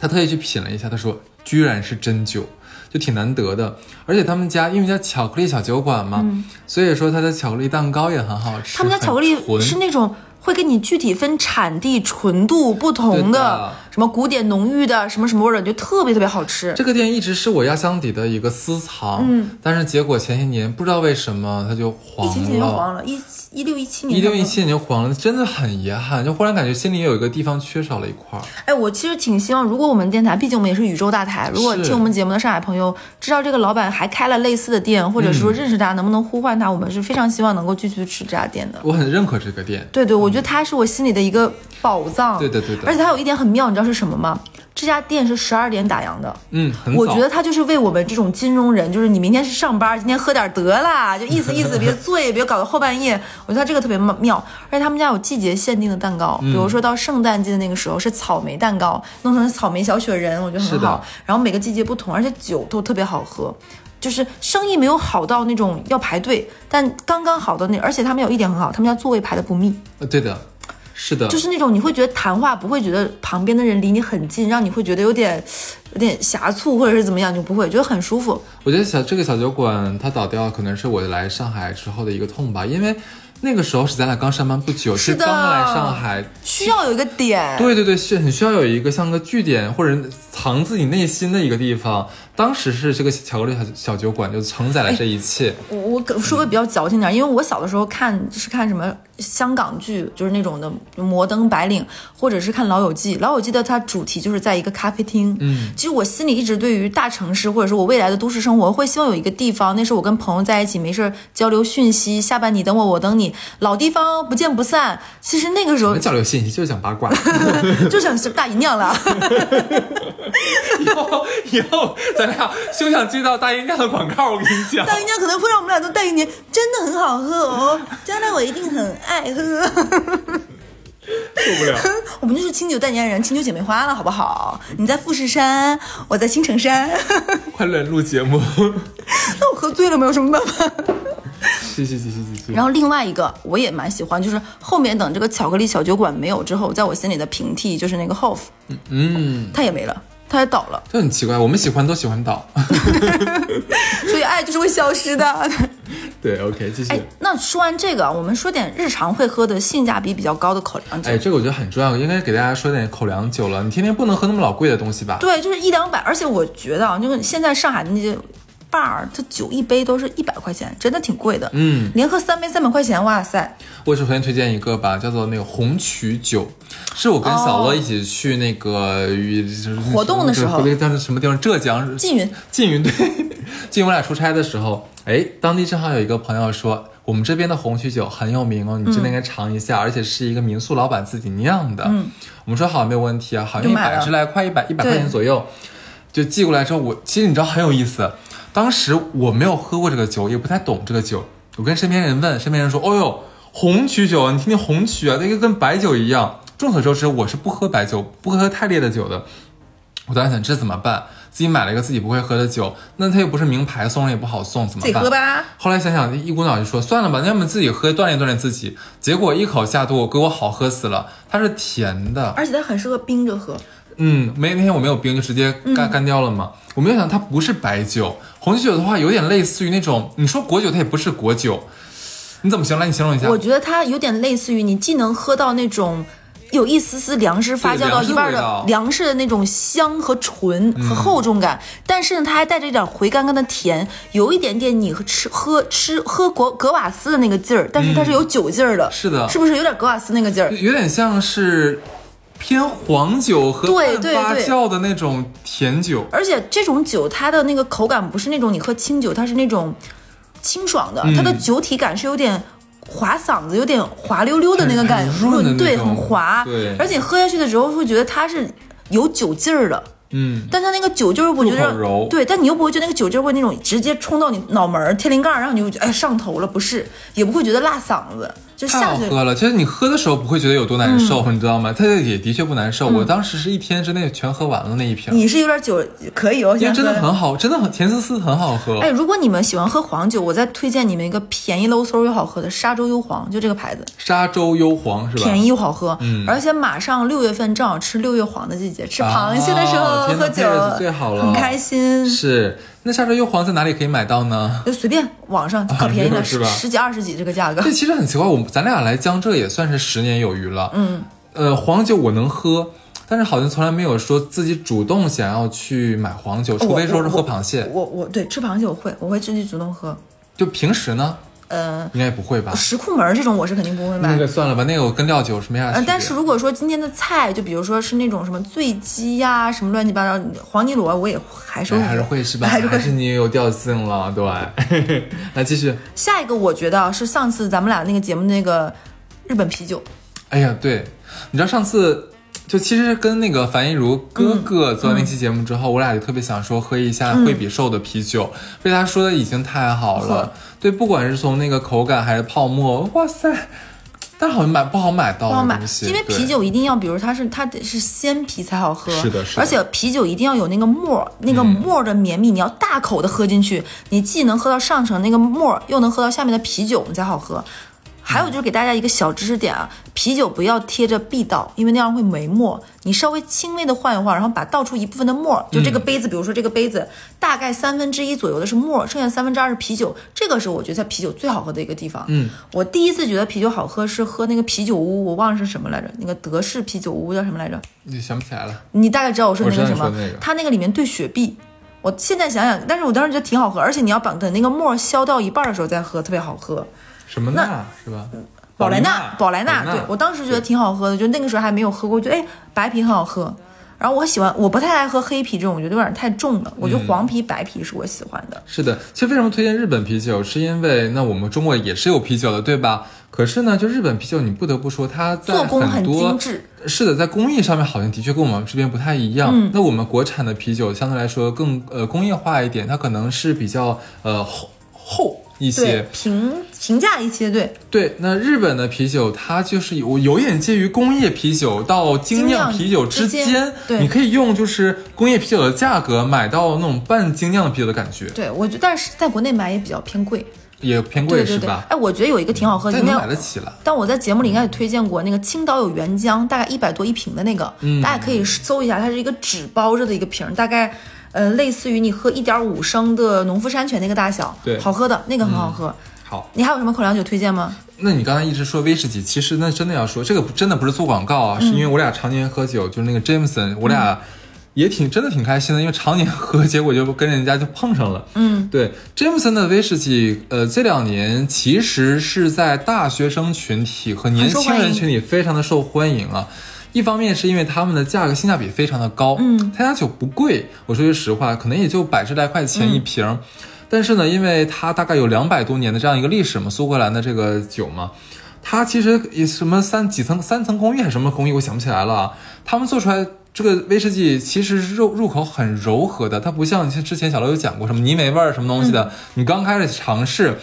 他特意去品了一下，他说居然是真酒，就挺难得的。而且他们家因为叫巧克力小酒馆嘛，所以说他的巧克力蛋糕也很好吃。嗯他们家巧克力是那种会给你具体分产地、纯度不同的，什什么古典浓郁的什么什么味儿的，就特别特别好吃。这个店一直是我压箱底的一个私藏，嗯，但是结果前些年不知道为什么它就黄了，一七年就黄了，一一六一七年，一六一七年就黄了，真的很遗憾，就忽然感觉心里有一个地方缺少了一块儿。哎，我其实挺希望，如果我们电台，毕竟我们也是宇宙大台，如果听我们节目的上海朋友知道这个老板还开了类似的店，或者是说认识他，能不能呼唤他？我们是非常希望能够继续吃这家店的。我很认可这个店，对对，我觉得它是我心里的一个宝藏。对对对的而且它有一点很妙，你知道是什么吗？这家店是十二点打烊的。嗯，我觉得他就是为我们这种金融人，就是你明天是上班，今天喝点得啦，就意思意思，别醉，别搞到后半夜。我觉得他这个特别妙，而且他们家有季节限定的蛋糕，比如说到圣诞季的那个时候是草莓蛋糕，弄成草莓小雪人，我觉得很好。然后每个季节不同，而且酒都特别好喝。就是生意没有好到那种要排队，但刚刚好的那，而且他们有一点很好，他们家座位排的不密，呃对的，是的，就是那种你会觉得谈话不会觉得旁边的人离你很近，让你会觉得有点有点狭促或者是怎么样，就不会觉得很舒服。我觉得小这个小酒馆它倒掉，可能是我来上海之后的一个痛吧，因为那个时候是咱俩刚上班不久，是刚来上海，需要有一个点，对对对，是很需要有一个像个据点或者藏自己内心的一个地方。当时是这个巧克力小小酒馆就承载了这一切。我我说个比较矫情点，因为我小的时候看是看什么香港剧，就是那种的摩登白领，或者是看《老友记》。《老友记》的它主题就是在一个咖啡厅。嗯，其实我心里一直对于大城市或者说我未来的都市生活，会希望有一个地方，那是我跟朋友在一起没事儿交流讯息，下班你等我，我等你，老地方不见不散。其实那个时候 交流信息就是讲八卦。就想大姨娘了。以后以后咱俩休想接到大赢家的广告，我跟你讲。大赢家可能会让我们俩都带一年，真的很好喝哦，将来我一定很爱喝。受不了。我们就是清酒代言人，清酒姐妹花了，好不好？你在富士山，我在青城山。快来录节目。那我喝醉了没有什么办法。谢谢谢谢谢谢。然后另外一个我也蛮喜欢，就是后面等这个巧克力小酒馆没有之后，在我心里的平替就是那个 Hof，嗯，它也没了，它也倒了。就很奇怪，我们喜欢都喜欢倒。所以爱就是会消失的。对，OK，继续。哎，那说完这个，我们说点日常会喝的性价比比较高的口粮酒。哎，这个我觉得很重要，应该给大家说点口粮酒了。你天天不能喝那么老贵的东西吧？对，就是一两百，而且我觉得啊，就是现在上海的那些 bar，它酒一杯都是一百块钱，真的挺贵的。嗯，连喝三杯三百块钱，哇塞！我首先推荐一个吧，叫做那个红曲酒，是我跟小乐一起去那个与就是哦活动的时候那个叫什么地方？浙江缙云，缙云对，缙云我俩出差的时候，哎，当地正好有一个朋友说，我们这边的红曲酒很有名哦，你真的应该尝一下，而且是一个民宿老板自己酿的。嗯，我们说好，没有问题啊，好像一百十来块，一百一百块钱左右，就寄过来之后，我其实你知道很有意思，当时我没有喝过这个酒，也不太懂这个酒，我跟身边人问，身边人说，哦哟，红曲酒啊，你听听红曲啊，那个跟白酒一样。众所周知，我是不喝白酒，不喝太烈的酒的。我当时想这怎么办？自己买了一个自己不会喝的酒，那它又不是名牌，送人也不好送，怎么办自己？喝吧。后来想想，一股脑就说算了吧，那要么自己喝，锻炼锻炼自己。结果一口下肚，给我好喝死了，它是甜的，而且它很适合冰着喝。嗯，没那天我没有冰，就直接干、干掉了嘛。我没有想它不是白酒，红酒的话有点类似于那种，你说果酒它也不是果酒，你怎么形容？来，你形容一下。我觉得它有点类似于你既能喝到那种。有一丝丝粮食发酵到一半的粮食的那种香和醇和厚重感，但是呢，它还带着一点回甘甘的甜，有一点点你吃喝吃喝格格瓦斯的那个劲儿，但是它是有酒劲儿的，是的是不是有点格瓦斯那个劲儿？有点像是偏黄酒和半对对对发酵的那种甜酒。而且这种酒它的那个口感不是那种你喝清酒，它是那种清爽的，它的酒体感是有点。滑嗓子，有点滑溜溜的那个感很很润对，很滑，对而且喝下去的时候会觉得它是有酒劲儿的，嗯，但它那个酒劲儿，我觉得柔对，但你又不会觉得那个酒劲儿会那种直接冲到你脑门儿、天灵盖儿，然后你就会觉得哎上头了，不是，也不会觉得辣嗓子，就。好喝了。其实你喝的时候不会觉得有多难受，嗯你知道吗？它也的确不难受。我当时是一天之内全喝完了那一瓶，你是有点酒可以哦，因为真的很好，真的很甜丝丝，很好喝。哎，如果你们喜欢喝黄酒，我再推荐你们一个便宜喽嗖又好喝的沙洲幽黄，就这个牌子，沙洲幽黄是吧？便宜又好喝。嗯而且马上六月份正好吃六月黄的季节，吃螃蟹的时候喝酒最好了很开心。是。那下周幽黄在哪里可以买到呢？就随便网上可便宜了，是吧十十几二十几这个价格这。其实很奇怪，我们咱俩来江浙也算是十年有余了。嗯，呃，黄酒我能喝，但是好像从来没有说自己主动想要去买黄酒，除非说是喝螃蟹。我我对吃螃蟹我会，我会自己主动喝。就平时呢？呃，应该不会吧？石库门这种我是肯定不会买。那个算了吧，那个我跟料酒是没啥区别。但是如果说今天的菜，就比如说是那种什么醉鸡呀，什么乱七八糟，黄泥螺我也还是还是会是吧？还是还是你有调性了，对。来继续。下一个我觉得是上次咱们俩那个节目那个日本啤酒。哎呀，对，你知道上次。就其实跟那个樊一茹哥哥做完那期节目之后，我俩就特别想说喝一下惠比寿的啤酒，被他说的已经太好了。对，不管是从那个口感还是泡沫，哇塞！但好像买不好买到，不好买，因为啤酒一定要，比如它是它得是鲜啤才好喝，是的，是的。而且啤酒一定要有那个沫，那个沫的绵密，你要大口的喝进去，你既能喝到上层那个沫，又能喝到下面的啤酒，你才好喝。还有就是给大家一个小知识点啊，啤酒不要贴着壁倒，因为那样会没沫。你稍微轻微的晃一晃，然后把倒出一部分的沫，就这个杯子，比如说这个杯子大概三分之一左右的是沫，剩下三分之二是啤酒。这个是我觉得啤酒最好喝的一个地方。嗯，我第一次觉得啤酒好喝是喝那个啤酒屋，我忘了是什么来着，那个德式啤酒屋叫什么来着？你想不起来了？你大概知道我说那个什么？那个。它那个里面兑雪碧，我现在想想，但是我当时觉得挺好喝，而且你要把等那个沫消掉一半的时候再喝，特别好喝。什么呢？是吧？宝莱纳，宝莱纳，对我当时觉得挺好喝的，就那个时候还没有喝过，觉得哎白啤很好喝。然后我喜欢，我不太爱喝黑啤这种，我觉得有点太重了。我觉得黄啤、白啤是我喜欢的。是的，其实为什么推荐日本啤酒，是因为那我们中国也是有啤酒的，对吧？可是呢，就日本啤酒，你不得不说它在很精致是的，在工艺上面好像的确跟我们这边不太一样。那我们国产的啤酒相对来说更呃工业化一点，它可能是比较呃厚厚。一些评评价一些，对对。那日本的啤酒，它就是有有点介于工业啤酒到精酿啤酒之间。对，你可以用就是工业啤酒的价格买到那种半精酿啤酒的感觉。对，我觉得但是在国内买也比较偏贵，也偏贵是吧？哎，我觉得有一个挺好喝的，应该买得起了。但我在节目里应该也推荐过那个青岛有原浆，大概一百多一瓶的那个，嗯大家可以搜一下，它是一个纸包着的一个瓶，大概。呃，类似于你喝一点五升的农夫山泉那个大小，对，好喝的那个很好喝。好，你还有什么口粮酒推荐吗？那你刚才一直说威士忌，其实那真的要说这个真的不是做广告啊，是因为我俩常年喝酒，就是那个 Jameson，我俩也挺真的挺开心的，因为常年喝，结果就跟人家就碰上了。嗯，对，Jameson 的威士忌，呃，这两年其实是在大学生群体和年轻人群体非常的受欢迎啊。一方面是因为他们的价格性价比非常的高，嗯，他家酒不贵，我说句实话，可能也就百十来块钱一瓶，但是呢，因为它大概有两百多年的这样一个历史嘛，苏格兰的这个酒嘛，它其实也什么三几层三层工艺还是什么工艺，我想不起来了。他们做出来这个威士忌其实入入口很柔和的，它不像像之前小刘有讲过什么泥煤味儿什么东西的，你刚开始尝试。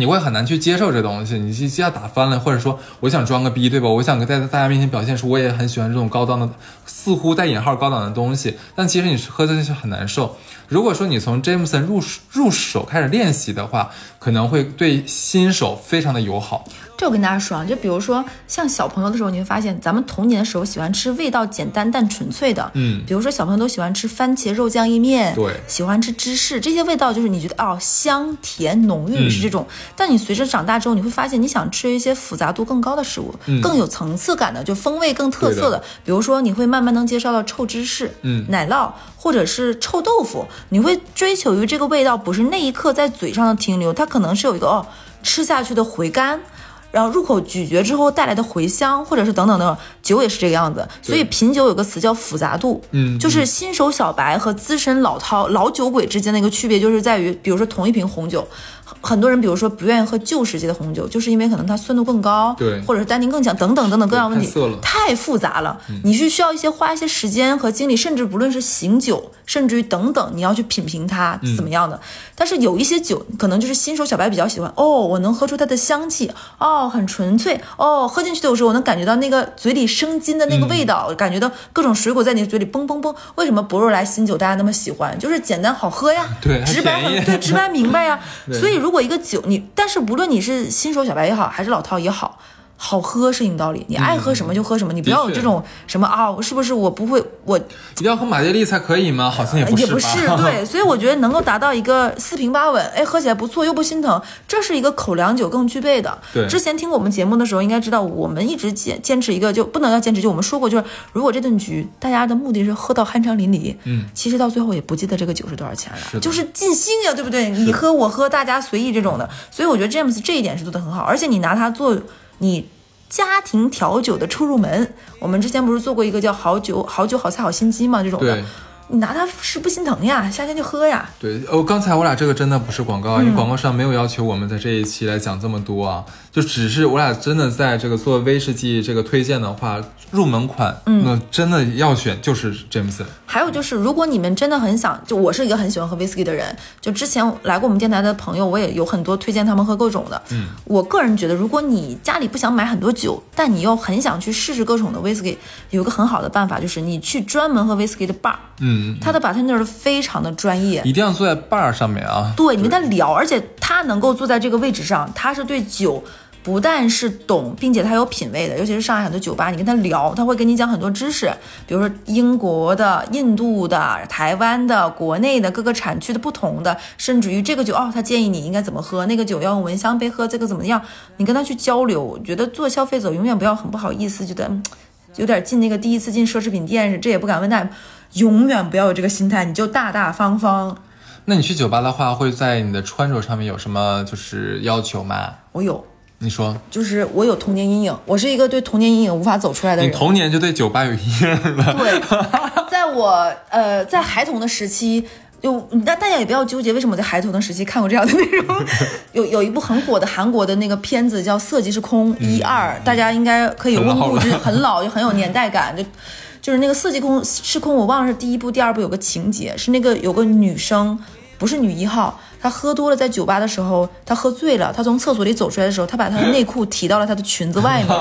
你会很难去接受这东西，你一下打翻了，或者说我想装个逼，对吧？我想在大家面前表现出我也很喜欢这种高档的，似乎带引号高档的东西，但其实你喝进去很难受。如果说你从 Jameson 入入手开始练习的话，可能会对新手非常的友好。这我跟大家说啊，就比如说像小朋友的时候，你会发现咱们童年的时候喜欢吃味道简单但纯粹的，嗯，比如说小朋友都喜欢吃番茄肉酱意面，对，喜欢吃芝士这些味道，就是你觉得哦香甜浓郁是这种。但你随着长大之后，你会发现你想吃一些复杂度更高的食物，更有层次感的，就风味更特色的。比如说你会慢慢能接受到臭芝士，嗯，奶酪或者是臭豆腐，你会追求于这个味道不是那一刻在嘴上的停留，它可能是有一个哦吃下去的回甘。然后入口咀嚼之后带来的回香，或者是等等等，酒也是这个样子。所以品酒有个词叫复杂度，嗯，就是新手小白和资深老饕老酒鬼之间的一个区别，就是在于，比如说同一瓶红酒。很多人，比如说不愿意喝旧世界的红酒，就是因为可能它酸度更高，对，或者是单宁更强，等等等等各样问题，太复杂了。你是需要一些花一些时间和精力，甚至不论是醒酒，甚至于等等，你要去品评它怎么样的。但是有一些酒，可能就是新手小白比较喜欢。哦，我能喝出它的香气，哦，很纯粹，哦，喝进去的时候我能感觉到那个嘴里生津的那个味道，感觉到各种水果在你嘴里嘣嘣嘣。为什么博若莱新酒大家那么喜欢？就是简单好喝呀，对，直白很对，直白明白呀。所以如果一个酒你，但是无论你是新手小白也好，还是老饕也好，好喝是硬道理，你爱喝什么就喝什么，你不要有这种什么啊，我是不是我不会我一定要喝马爹利才可以吗？好像也不是？也不是对，所以我觉得能够达到一个四平八稳，哎，喝起来不错又不心疼，这是一个口粮酒更具备的。对之前听过我们节目的时候，应该知道我们一直坚坚持一个，就不能要坚持，就我们说过，就是如果这顿局大家的目的是喝到酣畅淋漓，嗯，其实到最后也不记得这个酒是多少钱了，是就是尽兴呀，对不对？你喝我喝，大家随意这种的，所以我觉得 James 这一点是做的很好，而且你拿它做你。家庭调酒的出入门，我们之前不是做过一个叫“好酒好酒好菜好心机”吗？这种的，你拿它是不心疼呀，夏天就喝呀。对，哦，刚才我俩这个真的不是广告啊，因嗯为广告商没有要求我们在这一期来讲这么多啊，就只是我俩真的在这个做威士忌这个推荐的话，入门款，嗯，那真的要选就是 Jameson。还有就是，如果你们真的很想，就我是一个很喜欢喝 whisky 的人，就之前来过我们电台的朋友，我也有很多推荐他们喝各种的。嗯，我个人觉得，如果你家里不想买很多酒，但你又很想去试试各种的 whisky，有一个很好的办法就是你去专门喝 whisky 的 bar，嗯，他的 bartender 非常的专业，一定要坐在 bar 上面啊。对，你跟他聊，而且他能够坐在这个位置上，他是对酒不但是懂，并且他有品位的。尤其是上海很多酒吧，你跟他聊，他会跟你讲很多知识，比如说英国的、印度的、台湾的、国内的各个产区的不同的，甚至于这个酒哦，他建议你应该怎么喝，那个酒要用蚊香杯喝，这个怎么样？你跟他去交流，我觉得做消费者永远不要很不好意思，觉得。嗯有点进那个第一次进奢侈品店，这也不敢问那，永远不要有这个心态，你就大大方方。那你去酒吧的话，会在你的穿着上面有什么就是要求吗？我有，你说，就是我有童年阴影，我是一个对童年阴影无法走出来的你人。童年就对酒吧有阴影了。对，在我呃在孩童的时期，就大大家也不要纠结为什么我在孩童的时期看过这样的内容。有有一部很火的韩国的那个片子叫《色即是空》一二，大家应该可以温故知，很老，就很有年代感，就。就是那个色即空是空，我忘了是第一部、第二部有个情节，是那个有个女生，不是女一号，她喝多了，在酒吧的时候，她喝醉了，她从厕所里走出来的时候，她把她的内裤提到了她的裙子外面。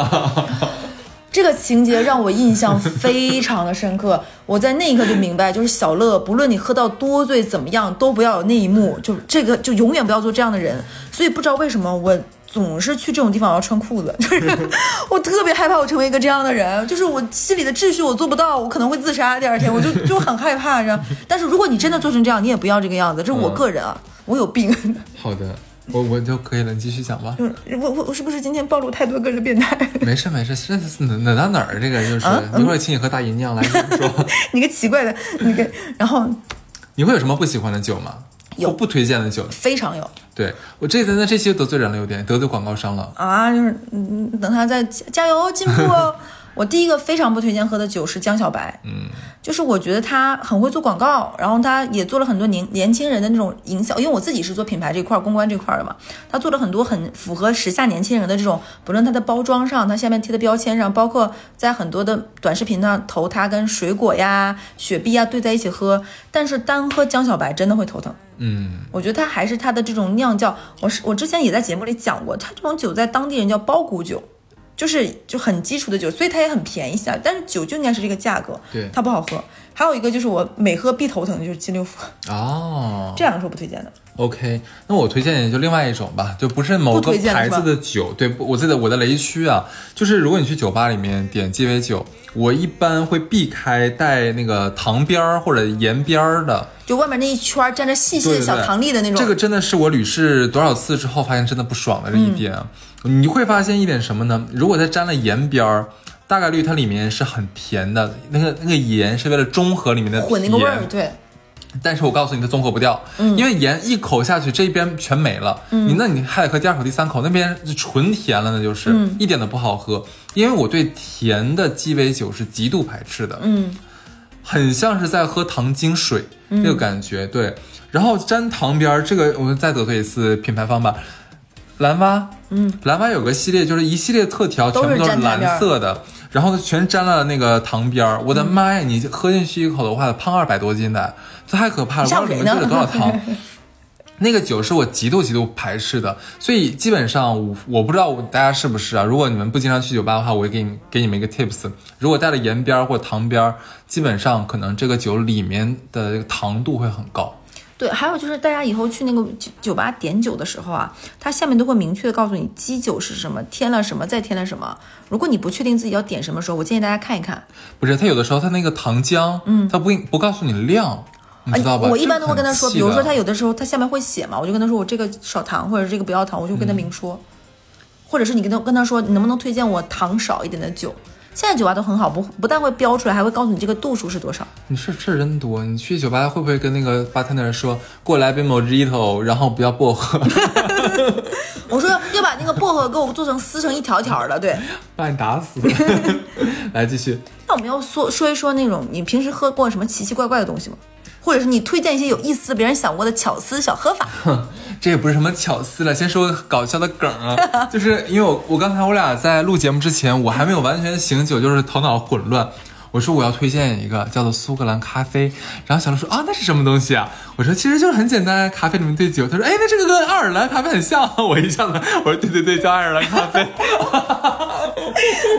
这个情节让我印象非常的深刻，我在那一刻就明白，就是小乐，不论你喝到多醉怎么样，都不要有那一幕，就这个就永远不要做这样的人。所以不知道为什么我总是去这种地方我要穿裤子，就是我特别害怕我成为一个这样的人，就是我心里的秩序我做不到，我可能会自杀。第二天我就就很害怕，这样。但是如果你真的做成这样，你也不要这个样子，这是我个人啊，我有病。好的，我我就可以了，你继续讲吧。嗯我我我是不是今天暴露太多个人变态？没事没事，这是哪哪到哪儿？这个就是、啊一会儿请你喝大吟酿来你说，你个奇怪的，你个，然后 你会有什么不喜欢的酒吗？有不推荐的酒？非常有。对我这那这期得罪人了，有点得罪广告商了。啊，就是嗯，等他再加加油进步哦。我第一个非常不推荐喝的酒是江小白，嗯，就是我觉得他很会做广告，然后他也做了很多年年轻人的那种营销，因为我自己是做品牌这块公关这块的嘛，他做了很多很符合时下年轻人的这种，不论他的包装上，他下面贴的标签上，包括在很多的短视频上投他跟水果呀、雪碧呀兑在一起喝，但是单喝江小白真的会头疼。嗯，我觉得它还是它的这种酿造，我是我之前也在节目里讲过，它这种酒在当地人叫包谷酒，就是就很基础的酒，所以它也很便宜下，但是酒就应该是这个价格，对它不好喝。还有一个就是我每喝必头疼的就是金六福，哦这两个是我不推荐的。，OK，那我推荐也就另外一种吧，就不是某个牌子的酒。对，我记得我的雷区啊，就是如果你去酒吧里面点鸡尾酒，我一般会避开带那个糖边儿或者盐边儿的。就外面那一圈儿沾着细细的小糖粒的那种，这个真的是我屡试多少次之后发现真的不爽的这一点啊。你会发现一点什么呢？如果它沾了盐边儿，大概率它里面是很甜的，那个那个盐是为了中和里面的混那个味儿，甜对，但是我告诉你，它综合不掉，因为盐一口下去，这边全没了，你那你还得喝第二口、第三口，那边就纯甜了，那就是、一点都不好喝。因为我对甜的鸡尾酒是极度排斥的，嗯，很像是在喝糖精水、那个感觉，对。然后沾糖边儿，这个我们再得罪一次品牌方吧。蓝蛙，嗯，蓝蛙有个系列，就是一系列特调，全部都是蓝色的，然后呢全沾了那个糖边儿。我的妈呀，你喝进去一口的话，胖二百多斤的，这太可怕了！不知道里面兑了多少糖。那个酒是我极度极度排斥的，所以基本上我我不知道大家是不是啊？如果你们不经常去酒吧的话，我会给你给你们一个 tips，如果带了盐边儿或糖边儿，基本上可能这个酒里面的糖度会很高。对，还有就是大家以后去那个酒酒吧点酒的时候啊，它下面都会明确的告诉你基酒是什么，添了什么，再添了什么。如果你不确定自己要点什么时候，我建议大家看一看。不是，它有的时候它那个糖浆，嗯，它不给不告诉你量，你知道吧？我一般都会跟他说，比如说他有的时候他下面会写嘛，我就跟他说我这个少糖或者这个不要糖，我就跟他明说。或者是你跟他跟他说，你能不能推荐我糖少一点的酒？现在酒吧都很好，不不但会标出来，还会告诉你这个度数是多少。你事事儿真多，你去酒吧会不会跟那个 bartender 说过来杯 mojito，然后不要薄荷，我说要把那个薄荷给我做成撕成一条条的，对。把你打死。来继续，那我们要说说一说那种你平时喝过什么奇奇怪怪的东西吗？或者是你推荐一些有意思的、别人想过的巧思小喝法？这也不是什么巧思了，先说搞笑的梗啊，就是因为我我刚才我俩在录节目之前，我还没有完全醒酒，就是头脑混乱。我说我要推荐一个叫做苏格兰咖啡，然后小鹿说啊那是什么东西啊？我说其实就是很简单，咖啡里面兑酒。他说哎那这个跟爱尔兰咖啡很像，我一下子我说对对对叫爱尔兰咖啡。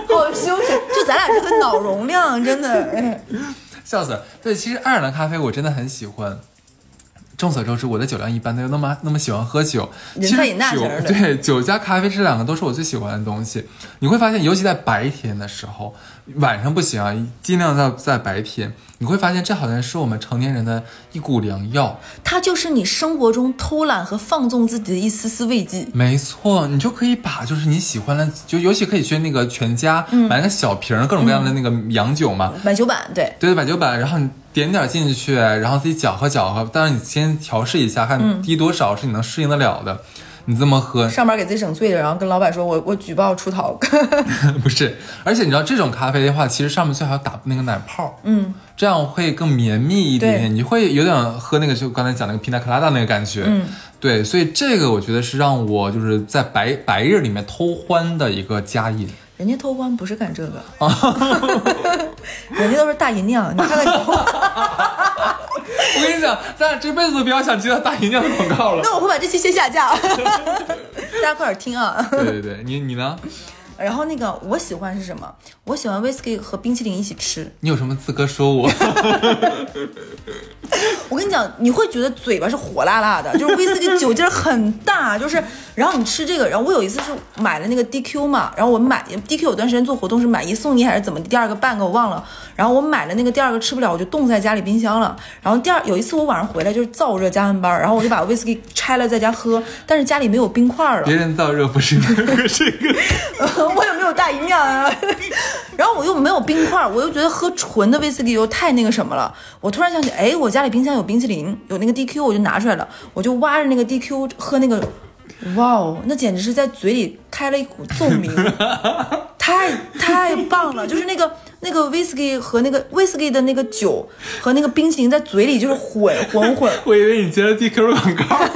好羞耻！就咱俩这个脑容量，真的，哎 笑死了！对，其实爱尔兰咖啡我真的很喜欢。众所周知，我的酒量一般，但又那么那么喜欢喝酒。其实酒对酒加咖啡这两个都是我最喜欢的东西。你会发现，尤其在白天的时候，晚上不行啊，尽量在在白天，你会发现这好像是我们成年人的一股良药。它就是你生活中偷懒和放纵自己的一丝丝慰藉。没错，你就可以把就是你喜欢的，就尤其可以去那个全家、买个小瓶各种各样的那个洋酒嘛，买酒版，对，对对，买酒版，然后你点点进去，然后自己搅和搅和，但是你先调试一下，看滴多少是你能适应得了的，你这么喝上班给自己整醉了，然后跟老板说我我举报出逃。不是，而且你知道这种咖啡的话，其实上面最好打那个奶泡，嗯，这样会更绵密一点点，你会有点喝那个就刚才讲那个 pina colada 那个感觉，嗯，对，所以这个我觉得是让我就是在白白日里面偷欢的一个佳饮。人家偷欢不是干这个，人家都是大姨娘。你看看你，我跟你讲，咱俩这辈子都不要想接到大姨娘的广告了。那我会把这期先下架，大家快点听啊。对对对，你你呢？然后那个我喜欢是什么？我喜欢 whisky 和冰淇淋一起吃。你有什么资格说我？我跟你讲，你会觉得嘴巴是火辣辣的，就是威士忌酒劲儿很大，就是，然后你吃这个，然后我有一次是买了那个 DQ 嘛，然后我买 DQ 有段时间做活动是买一送一还是怎么，第二个半个我忘了，然后我买了那个第二个吃不了，我就冻在家里冰箱了，然后第二有一次我晚上回来就是燥热加完班，然后我就把威士忌拆了在家喝，但是家里没有冰块了别，人燥热不是你喝这个，我也没有大姨娘啊，然后我又没有冰块，我又觉得喝纯的威士忌又太那个什么了。我突然想起，哎，我家里冰箱有冰淇淋，有那个 DQ，我就拿出来了，我就挖着那个 DQ 喝那个，哇哦，那简直是在嘴里开了一股奏鸣，太太棒了！就是那个那个威士忌和那个威士忌的那个酒和那个冰淇淋在嘴里就是混混混，我以为你接了 DQ 广告。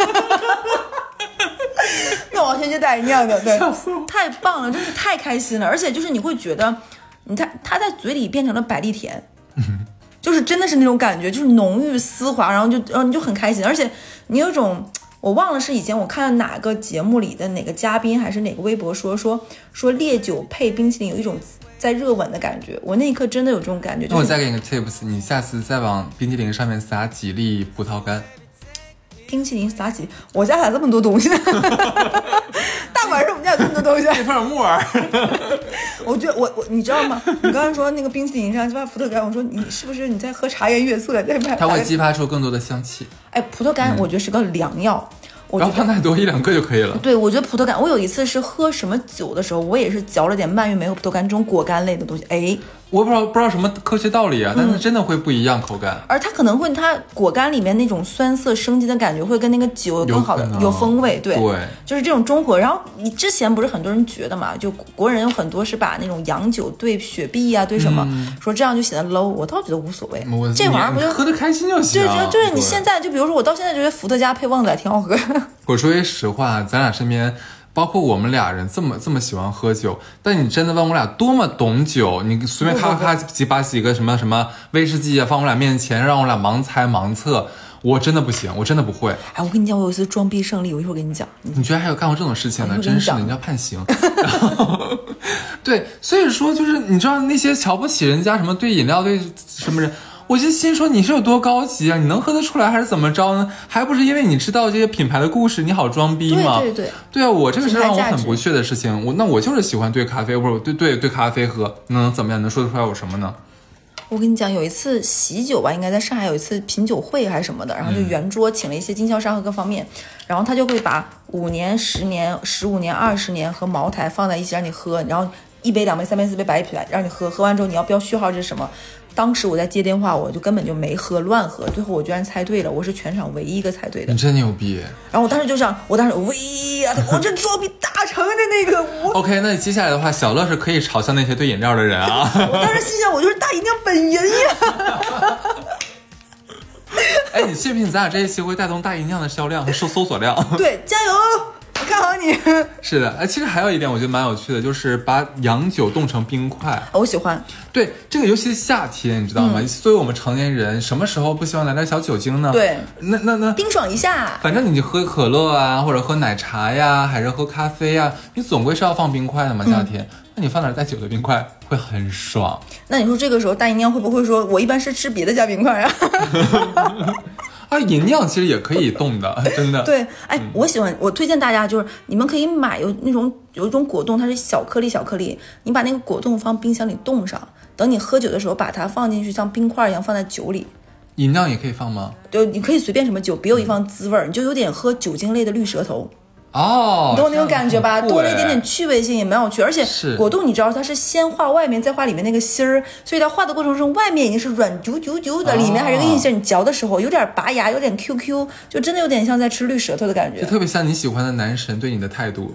那我先接大银酿的，对太棒了，真是太开心了，而且就是你会觉得，你看它在嘴里变成了百利甜，就是真的是那种感觉，就是浓郁丝滑，然后就然后你就很开心，而且你有一种。我忘了是以前我看到哪个节目里的哪个嘉宾还是哪个微博说说说烈酒配冰淇淋有一种在热吻的感觉，我那一刻真的有这种感觉。就是那我再给你个 tips，你下次再往冰淇淋上面撒几粒葡萄干。冰淇淋撒起，我家咋这么多东西呢？大晚上我们家有这么多东西。配点木耳，我觉得我我你知道吗？你刚才说那个冰淇淋上加伏特干，我说你是不是你在喝茶颜悦色？在拍它会激发出更多的香气。哎，葡萄干我觉得是个良药。我然后放太多一两个就可以了。对，我觉得葡萄干，我有一次是喝什么酒的时候，我也是嚼了点蔓越莓和葡萄干这种果干类的东西，哎，我不知道不知道什么科学道理啊，但是真的会不一样口感。而它可能会它果干里面那种酸涩升级的感觉，会跟那个酒有更好的有有风味，对，对就是这种中和。然后你之前不是很多人觉得嘛，就国人有很多是把那种洋酒兑雪碧啊、兑什么，说这样就显得 low，我倒觉得无所谓，这玩意儿不就你喝的开心就行。对，就就是你现在就比如说我到现在觉得伏特加配旺仔挺好喝，我说句实话，咱俩身边，包括我们俩人这么这么喜欢喝酒，但你真的问我俩多么懂酒，你随便咔咔几把几个什么什么威士忌啊放我俩面前，让我俩盲猜盲测，我真的不行，我真的不会。哎，我跟你讲，我有一次装逼胜利，我一会儿跟你讲。你居然还有干过这种事情呢？真是的，你要判刑。然后，对，所以说就是你知道那些瞧不起人家什么对饮料对什么人，我就心说你是有多高级啊？你能喝得出来还是怎么着呢？还不是因为你知道这些品牌的故事，你好装逼吗？对对对，对啊，我这个是让我很不屑的事情。我那我就是喜欢兑咖啡，或者对对对咖啡喝，能怎么样？能说得出来我什么呢？我跟你讲，有一次喜酒吧，应该在上海有一次品酒会还是什么的，然后就圆桌请了一些经销商和各方面，然后他就会把五年、十年、十五年、二十年和茅台放在一起让你喝，然后一杯、两杯、三杯、四杯白啤让你喝，喝完之后你要标序号这是什么？当时我在接电话，我就根本就没喝，乱喝，最后我居然猜对了，我是全场唯一一个猜对的你。真牛逼。然后我当时就想，我当时喂呀，我这作弊大成的那个，我 OK，那接下来的话，小乐是可以嘲笑那些兑饮料的人啊。我当时心想，我就是大姨娘本人呀。哎，你信不信咱俩这一期会带动大姨娘的销量和搜搜索量？对，加油，我看好你。是的，哎，其实还有一点我觉得蛮有趣的，就是把洋酒冻成冰块。我喜欢，对，这个尤其是夏天，你知道吗？作为我们成年人，什么时候不希望来点小酒精呢？对，那那那，冰爽一下。反正你就喝可乐啊，或者喝奶茶呀，还是喝咖啡呀，你总归是要放冰块的嘛。夏天，那你放点带酒的冰块会很爽。那你说这个时候大姨娘会不会说，我一般是吃别的加冰块啊？啊，饮料其实也可以冻的，真的。对，哎，我喜欢，我推荐大家就是你们可以买有那种有一种果冻，它是小颗粒小颗粒，你把那个果冻放冰箱里冻上，等你喝酒的时候把它放进去，像冰块一样放在酒里。饮料也可以放吗？就你可以随便什么酒，别有一方滋味儿，你就有点喝酒精类的绿舌头，哦，你懂我那种感觉吧？多了一点点哎趣味性，也蛮有趣。而且是果冻你知道它是先画外面，再画里面那个芯儿，所以它画的过程中，外面已经是软啾啾啾的，哦里面还是个硬芯。你嚼的时候有点拔牙，有点 QQ，就真的有点像在吃绿舌头的感觉，就特别像你喜欢的男神对你的态度。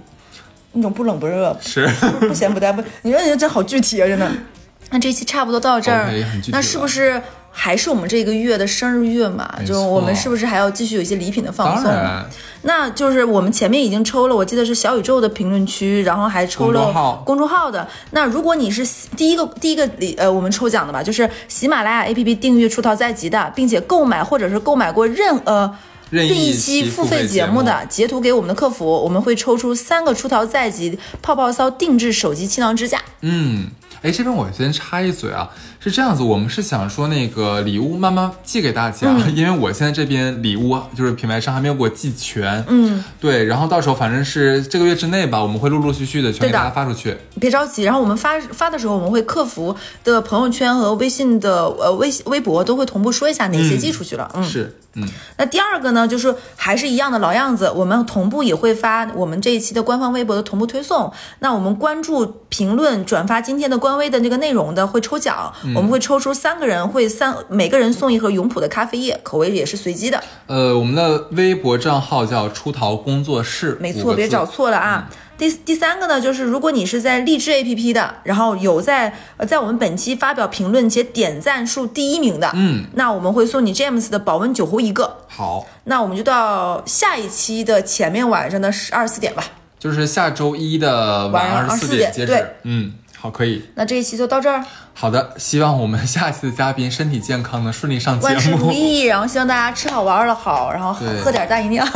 那种不冷不热，是，不咸不淡不。你说你这好具体啊，真的。那这一期差不多到这儿那是不是还是我们这个月的生日月嘛？没就我们是不是还要继续有一些礼品的放送？当然，那就是我们前面已经抽了，我记得是小宇宙的评论区，然后还抽了公众号公众号的。那如果你是喜第一个第一个礼呃我们抽奖的吧，就是喜马拉雅 APP 订阅出逃在即的，并且购买或者是购买过任呃。任意一一期期付付费节目费节目的，截图给我们的客服，我们会抽出三个出逃在即泡泡骚定制手机气囊支架。嗯，哎，这边我先插一嘴啊，是这样子，我们是想说那个礼物慢慢寄给大家，嗯因为我现在这边礼物就是品牌商还没有给我寄全，嗯，对，然后到时候反正是这个月之内吧，我们会陆陆续续的全给大家发出去。别着急，然后我们发发的时候，我们会客服的朋友圈和微信的呃微微博都会同步说一下哪些寄出去了。嗯，是，嗯，那第二个呢，就是还是一样的老样子，我们同步也会发我们这一期的官方微博的同步推送。那我们关注、评论、转发今天的官微的那个内容的会抽奖，我们会抽出三个人，会三每个人送一盒永璞的咖啡液，口味也是随机的。呃，我们的微博账号叫出逃工作室，没错，别找错了啊。第第三个呢，就是如果你是在励志 APP 的，然后有在呃在我们本期发表评论且点赞数第一名的，嗯，那我们会送你 James 的保温酒壶一个。好，那我们就到下一期的前面晚上的十二四点吧。就是下周一的晚晚上二十四点截止对。嗯，好，可以。那这一期就到这儿。好的，希望我们下期的嘉宾身体健康，能顺利上节目。万事如意，然后希望大家吃好玩了好，然后喝点大姨尿。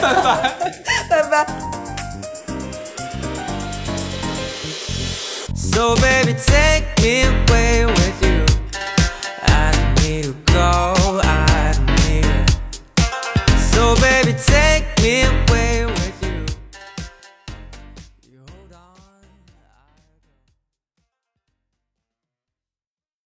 拜拜，拜拜。